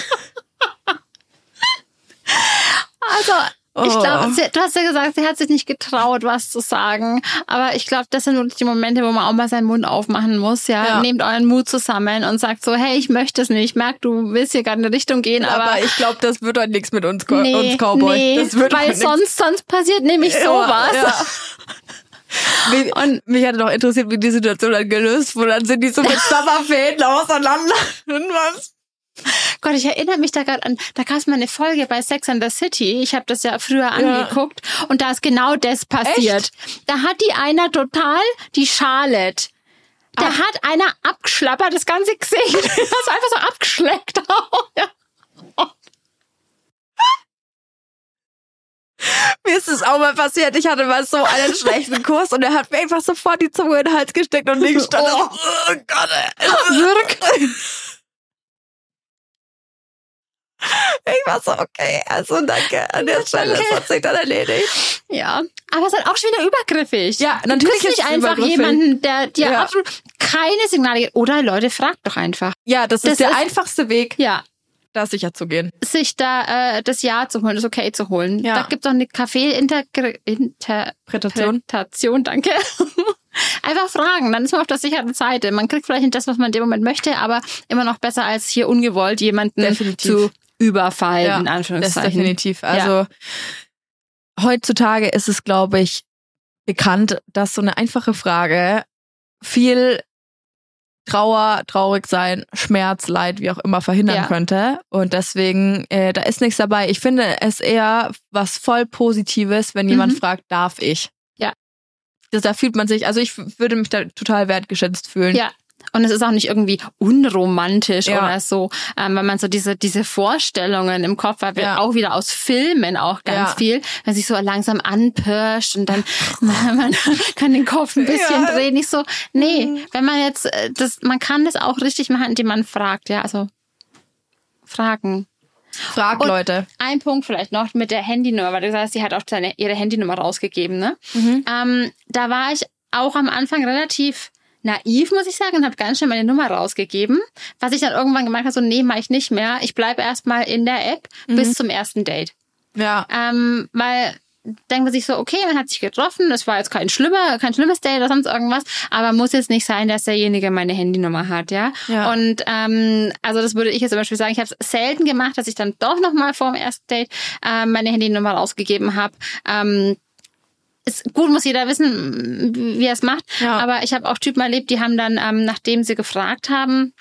Also, ich Oh. glaube, sie- du hast ja gesagt, sie hat sich nicht getraut, was zu sagen. Aber ich glaube, das sind wirklich die Momente, wo man auch mal seinen Mund aufmachen muss. Ja, Ja. nehmt euren Mut zusammen und sagt so, hey, ich möchte es nicht. Ich merke, du willst hier gerade in eine Richtung gehen, aber, Aber, ich glaube, das wird heute nichts mit uns, nee, uns Cowboy. nee, das wird weil sonst, sonst passiert nämlich sowas. ja. Mich, und mich hatte noch interessiert, wie die Situation dann gelöst wurde. Dann sind die so mit Sommerfäden auseinander. Und was? Gott, ich erinnere mich da gerade an, da gab es mal eine Folge bei Sex and the City. Ich habe das ja früher angeguckt und da ist genau das passiert. Da hat die einer total die Charlotte. Da Ah. hat einer abgeschlappert, das ganze Gesicht. Das ist einfach so abgeschleckt. Ja. Mir ist es auch mal passiert. Ich hatte mal so einen schlechten Kurs und er hat mir einfach sofort die Zunge in den Hals gesteckt und ich stand Oh. oh. oh Gott, ey. Ich war so, okay, also danke. An der Stelle das hat sich dann erledigt. ja. Aber es ist halt auch schon wieder übergriffig. Ja, Du natürlich küsst ist nicht es einfach jemanden, der dir Ja. absolut keine Signale gibt. Oder Leute, fragt doch einfach. Ja, das, Das ist der ist- einfachste Weg, Ja. da sicher zu gehen. sich da äh, das Ja zu holen, das Okay zu holen. Ja. Da gibt's auch eine Kaffee-Interpretation, danke. Einfach fragen, dann ist man auf der sicheren Seite. Man kriegt vielleicht nicht das, was man in dem Moment möchte, aber immer noch besser als hier ungewollt jemanden Definitiv. zu überfallen, in Das Anführungszeichen. definitiv. Also heutzutage ist es, glaube ich, bekannt, dass so eine einfache Frage viel Trauer, traurig sein, Schmerz, Leid, wie auch immer verhindern Ja. könnte. Und deswegen, äh, da ist nichts dabei. Ich finde es eher was voll Positives, wenn jemand Mhm. fragt, darf ich? Ja. Das, da fühlt man sich, also ich würde mich da total wertgeschätzt fühlen. Ja. Und es ist auch nicht irgendwie unromantisch Ja. oder so, ähm, wenn man so diese, diese Vorstellungen im Kopf hat, Ja. auch wieder aus Filmen auch ganz Ja. viel, wenn sich so langsam anpirscht und dann man kann den Kopf ein bisschen drehen. Nicht so, nee, wenn man jetzt, äh, das, man kann das auch richtig machen, indem man fragt, ja, also fragen. Frag Und- Leute. Ein Punkt vielleicht noch mit der Handynummer, weil du sagst, sie hat auch seine, ihre Handynummer rausgegeben, ne? Mhm. Ähm, da war ich auch am Anfang relativ naiv, muss ich sagen, und habe ganz schnell meine Nummer rausgegeben. Was ich dann irgendwann gemerkt habe, so, nee, mache ich nicht mehr. Ich bleibe erstmal in der App Mhm. bis zum ersten Date. Ja. Ähm, weil denkt man sich so, okay, man hat sich getroffen, das war jetzt kein schlimmer, kein schlimmes Date oder sonst irgendwas, aber muss jetzt nicht sein, dass derjenige meine Handynummer hat, ja. Ja. Und ähm, also das würde ich jetzt zum Beispiel sagen, ich habe es selten gemacht, dass ich dann doch nochmal vor dem ersten Date ähm, meine Handynummer rausgegeben habe. Ähm, ist gut, muss jeder wissen, wie er es macht. Ja. Aber ich habe auch Typen erlebt, die haben dann, ähm, nachdem sie gefragt haben,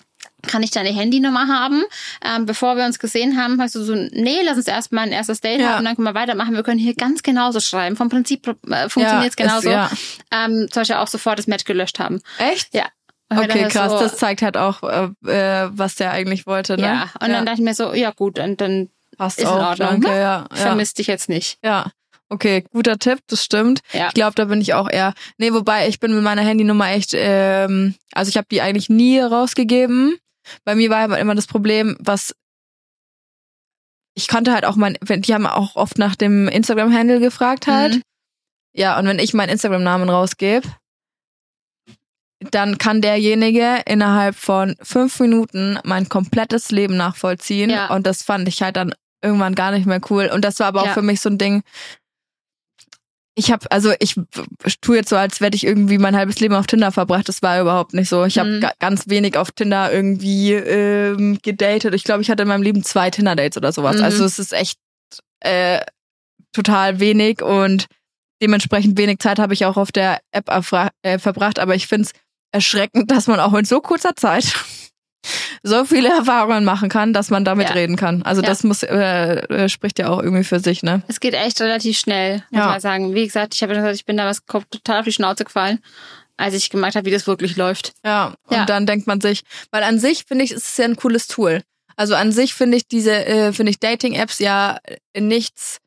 kann ich deine Handynummer haben? Ähm, bevor wir uns gesehen haben, hast du so, nee, lass uns erstmal ein erstes Date Ja. haben und dann können wir weitermachen. Wir können hier ganz genauso schreiben. Vom Prinzip äh, funktioniert es Ja, ist- genauso. ja. Ähm, Beispiel auch sofort das Match gelöscht haben. Echt? Ja. Und Okay, krass. So, Das zeigt halt auch, äh, äh, was der eigentlich wollte, ne? ja. Und dann dachte ich mir so, ja gut, dann, dann passt ist in auch. Ordnung, Danke, ne? ja. Ja. vermisst dich jetzt nicht. ja. Okay, guter Tipp, das stimmt. Ja. Ich glaube, da bin ich auch eher. Nee, wobei ich bin mit meiner Handynummer echt, ähm, also ich habe die eigentlich nie rausgegeben. Bei mir war aber immer das Problem, was ich konnte halt auch mein, wenn- die haben auch oft nach dem Instagram-Handle gefragt halt. Mhm. Ja, und wenn ich meinen Instagram-Namen rausgebe, dann kann derjenige innerhalb von fünf Minuten mein komplettes Leben nachvollziehen. Ja. Und das fand ich halt dann irgendwann gar nicht mehr cool. Und das war aber auch Ja. für mich so ein Ding. Ich habe, also ich tue jetzt so, als hätte ich irgendwie mein halbes Leben auf Tinder verbracht. Das war überhaupt nicht so. Ich habe Mhm. ga ganz wenig auf Tinder irgendwie ähm, gedatet. Ich glaube, ich hatte in meinem Leben zwei Tinder-Dates oder sowas. Mhm. Also es ist echt äh, total wenig und dementsprechend wenig Zeit habe ich auch auf der App äh, verbracht. Aber ich finde es erschreckend, dass man auch in so kurzer Zeit so viele Erfahrungen machen kann, dass man damit Ja. reden kann. Also Ja. das muss äh, äh, spricht ja auch irgendwie für sich, ne? Es geht echt relativ schnell, muss Ja. man sagen. Wie gesagt, ich habe gesagt, ich bin da was total auf die Schnauze gefallen, als ich gemerkt habe, wie das wirklich läuft. Ja, und Ja. dann denkt man sich, weil an sich finde ich, ist es ja ein cooles Tool. Also an sich finde ich diese, äh, finde ich Dating-Apps ja äh, nichts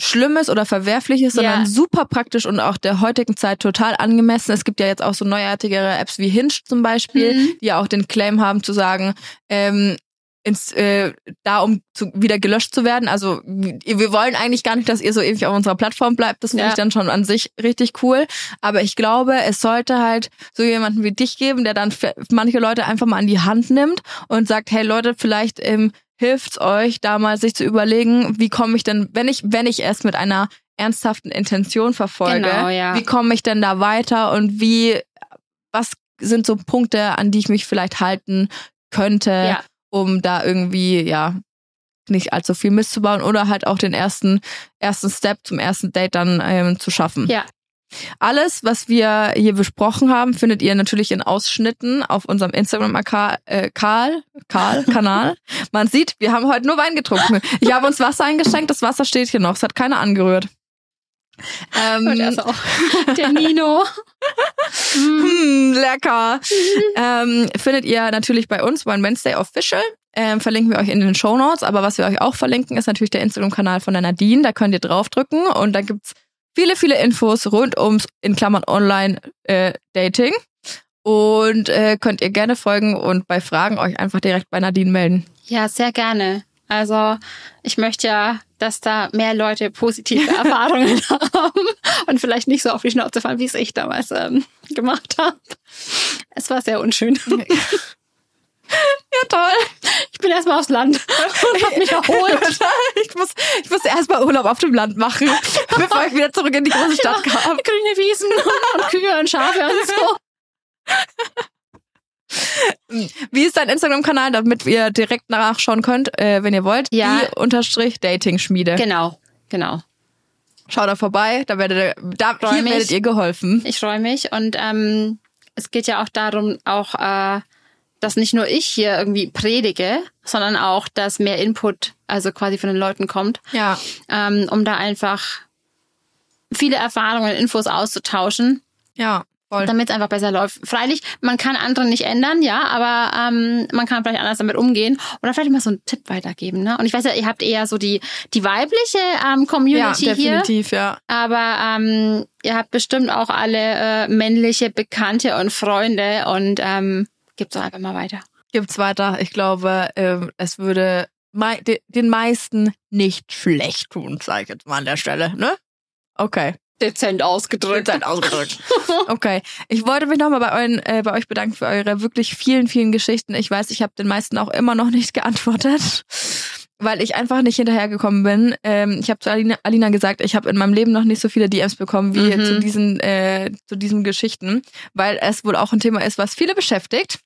Schlimmes oder Verwerfliches, sondern Ja. super praktisch und auch der heutigen Zeit total angemessen. Es gibt ja jetzt auch so neuartigere Apps wie Hinge zum Beispiel, Mhm. die ja auch den Claim haben zu sagen, ähm, ins, äh, da um zu, wieder gelöscht zu werden. Also wir wollen eigentlich gar nicht, dass ihr so ewig auf unserer Plattform bleibt. Das finde Ja. ich dann schon an sich richtig cool. Aber ich glaube, es sollte halt so jemanden wie dich geben, der dann manche Leute einfach mal an die Hand nimmt und sagt, hey Leute, vielleicht ähm, hilft's euch, da mal sich zu überlegen, wie komme ich denn, wenn ich, wenn ich es mit einer ernsthaften Intention verfolge, Genau, ja. wie komme ich denn da weiter und wie, was sind so Punkte, an die ich mich vielleicht halten könnte, Ja. um da irgendwie, ja, nicht allzu viel Mist zu bauen oder halt auch den ersten, ersten Step zum ersten Date dann ähm, zu schaffen. Ja. Alles, was wir hier besprochen haben, findet ihr natürlich in Ausschnitten auf unserem Instagram-Kanal. Äh, Karl, Karl, Kanal. Man sieht, wir haben heute nur Wein getrunken. Ich habe uns Wasser eingeschenkt, das Wasser steht hier noch. Es hat keiner angerührt. Und Ähm, also auch der Nino. hm, lecker. ähm, findet ihr natürlich bei uns, One Wednesday Official. Ähm, verlinken wir euch in den Show Notes. Aber was wir euch auch verlinken, ist natürlich der Instagram-Kanal von der Nadine. Da könnt ihr draufdrücken und da gibt's viele, viele Infos rund ums, in Klammern, Online-Dating. und äh, könnt ihr gerne folgen und bei Fragen euch einfach direkt bei Nadine melden. Ja, sehr gerne. Also ich möchte ja, dass da mehr Leute positive Erfahrungen haben und vielleicht nicht so auf die Schnauze fallen, wie es ich damals ähm, gemacht habe. Es war sehr unschön. Ja, toll. Ich bin erstmal aufs Land und habe mich erholt. ich muss, ich muss erstmal Urlaub auf dem Land machen, bevor ich wieder zurück in die große Stadt kam. Grüne Wiesen und Kühe und Schafe und so. Wie ist dein Instagram-Kanal, damit ihr direkt nachschauen könnt, äh, wenn ihr wollt? Ja. Die unterstrich Dating Schmiede. Genau, genau. Schaut da vorbei, da werdet ihr, da, hier mich. werdet ihr geholfen. Ich freue mich und ähm, es geht ja auch darum, auch äh, dass nicht nur ich hier irgendwie predige, sondern auch, dass mehr Input also quasi von den Leuten kommt, Ja. ähm, um da einfach viele Erfahrungen und Infos auszutauschen, Ja, damit es einfach besser läuft. Freilich, man kann andere nicht ändern, ja, aber ähm, man kann vielleicht anders damit umgehen oder vielleicht mal so einen Tipp weitergeben. Ne? Und ich weiß ja, ihr habt eher so die die weibliche ähm, Ja, Community hier. definitiv, ja. Aber ähm, ihr habt bestimmt auch alle äh, männliche Bekannte und Freunde und ähm, gebt doch einfach mal weiter. Gibt's weiter. Ich glaube, ähm, es würde mei de den meisten nicht schlecht tun, sage ich jetzt mal an der Stelle, ne? Okay. Dezent ausgedrückt. Dezent ausgedrückt. Okay. Ich wollte mich nochmal bei, euren, äh, bei euch bedanken für eure wirklich vielen, vielen Geschichten. Ich weiß, ich habe den meisten auch immer noch nicht geantwortet, weil ich einfach nicht hinterhergekommen bin. Ähm, ich habe zu Alina, Alina gesagt, ich habe in meinem Leben noch nicht so viele DMs bekommen wie Mhm. zu diesen äh, zu diesen Geschichten, weil es wohl auch ein Thema ist, was viele beschäftigt.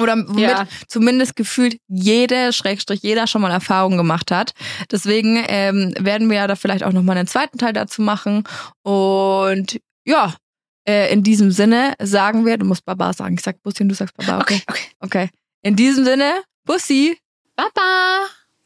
Oder womit Ja. zumindest gefühlt jede, Schrägstrich jeder schon mal Erfahrung gemacht hat. Deswegen ähm, werden wir ja da vielleicht auch nochmal einen zweiten Teil dazu machen. Und ja, äh, in diesem Sinne sagen wir, du musst Baba sagen. Ich sag Bussi und du sagst Baba. Okay. okay. Okay. In diesem Sinne, Bussi. Baba.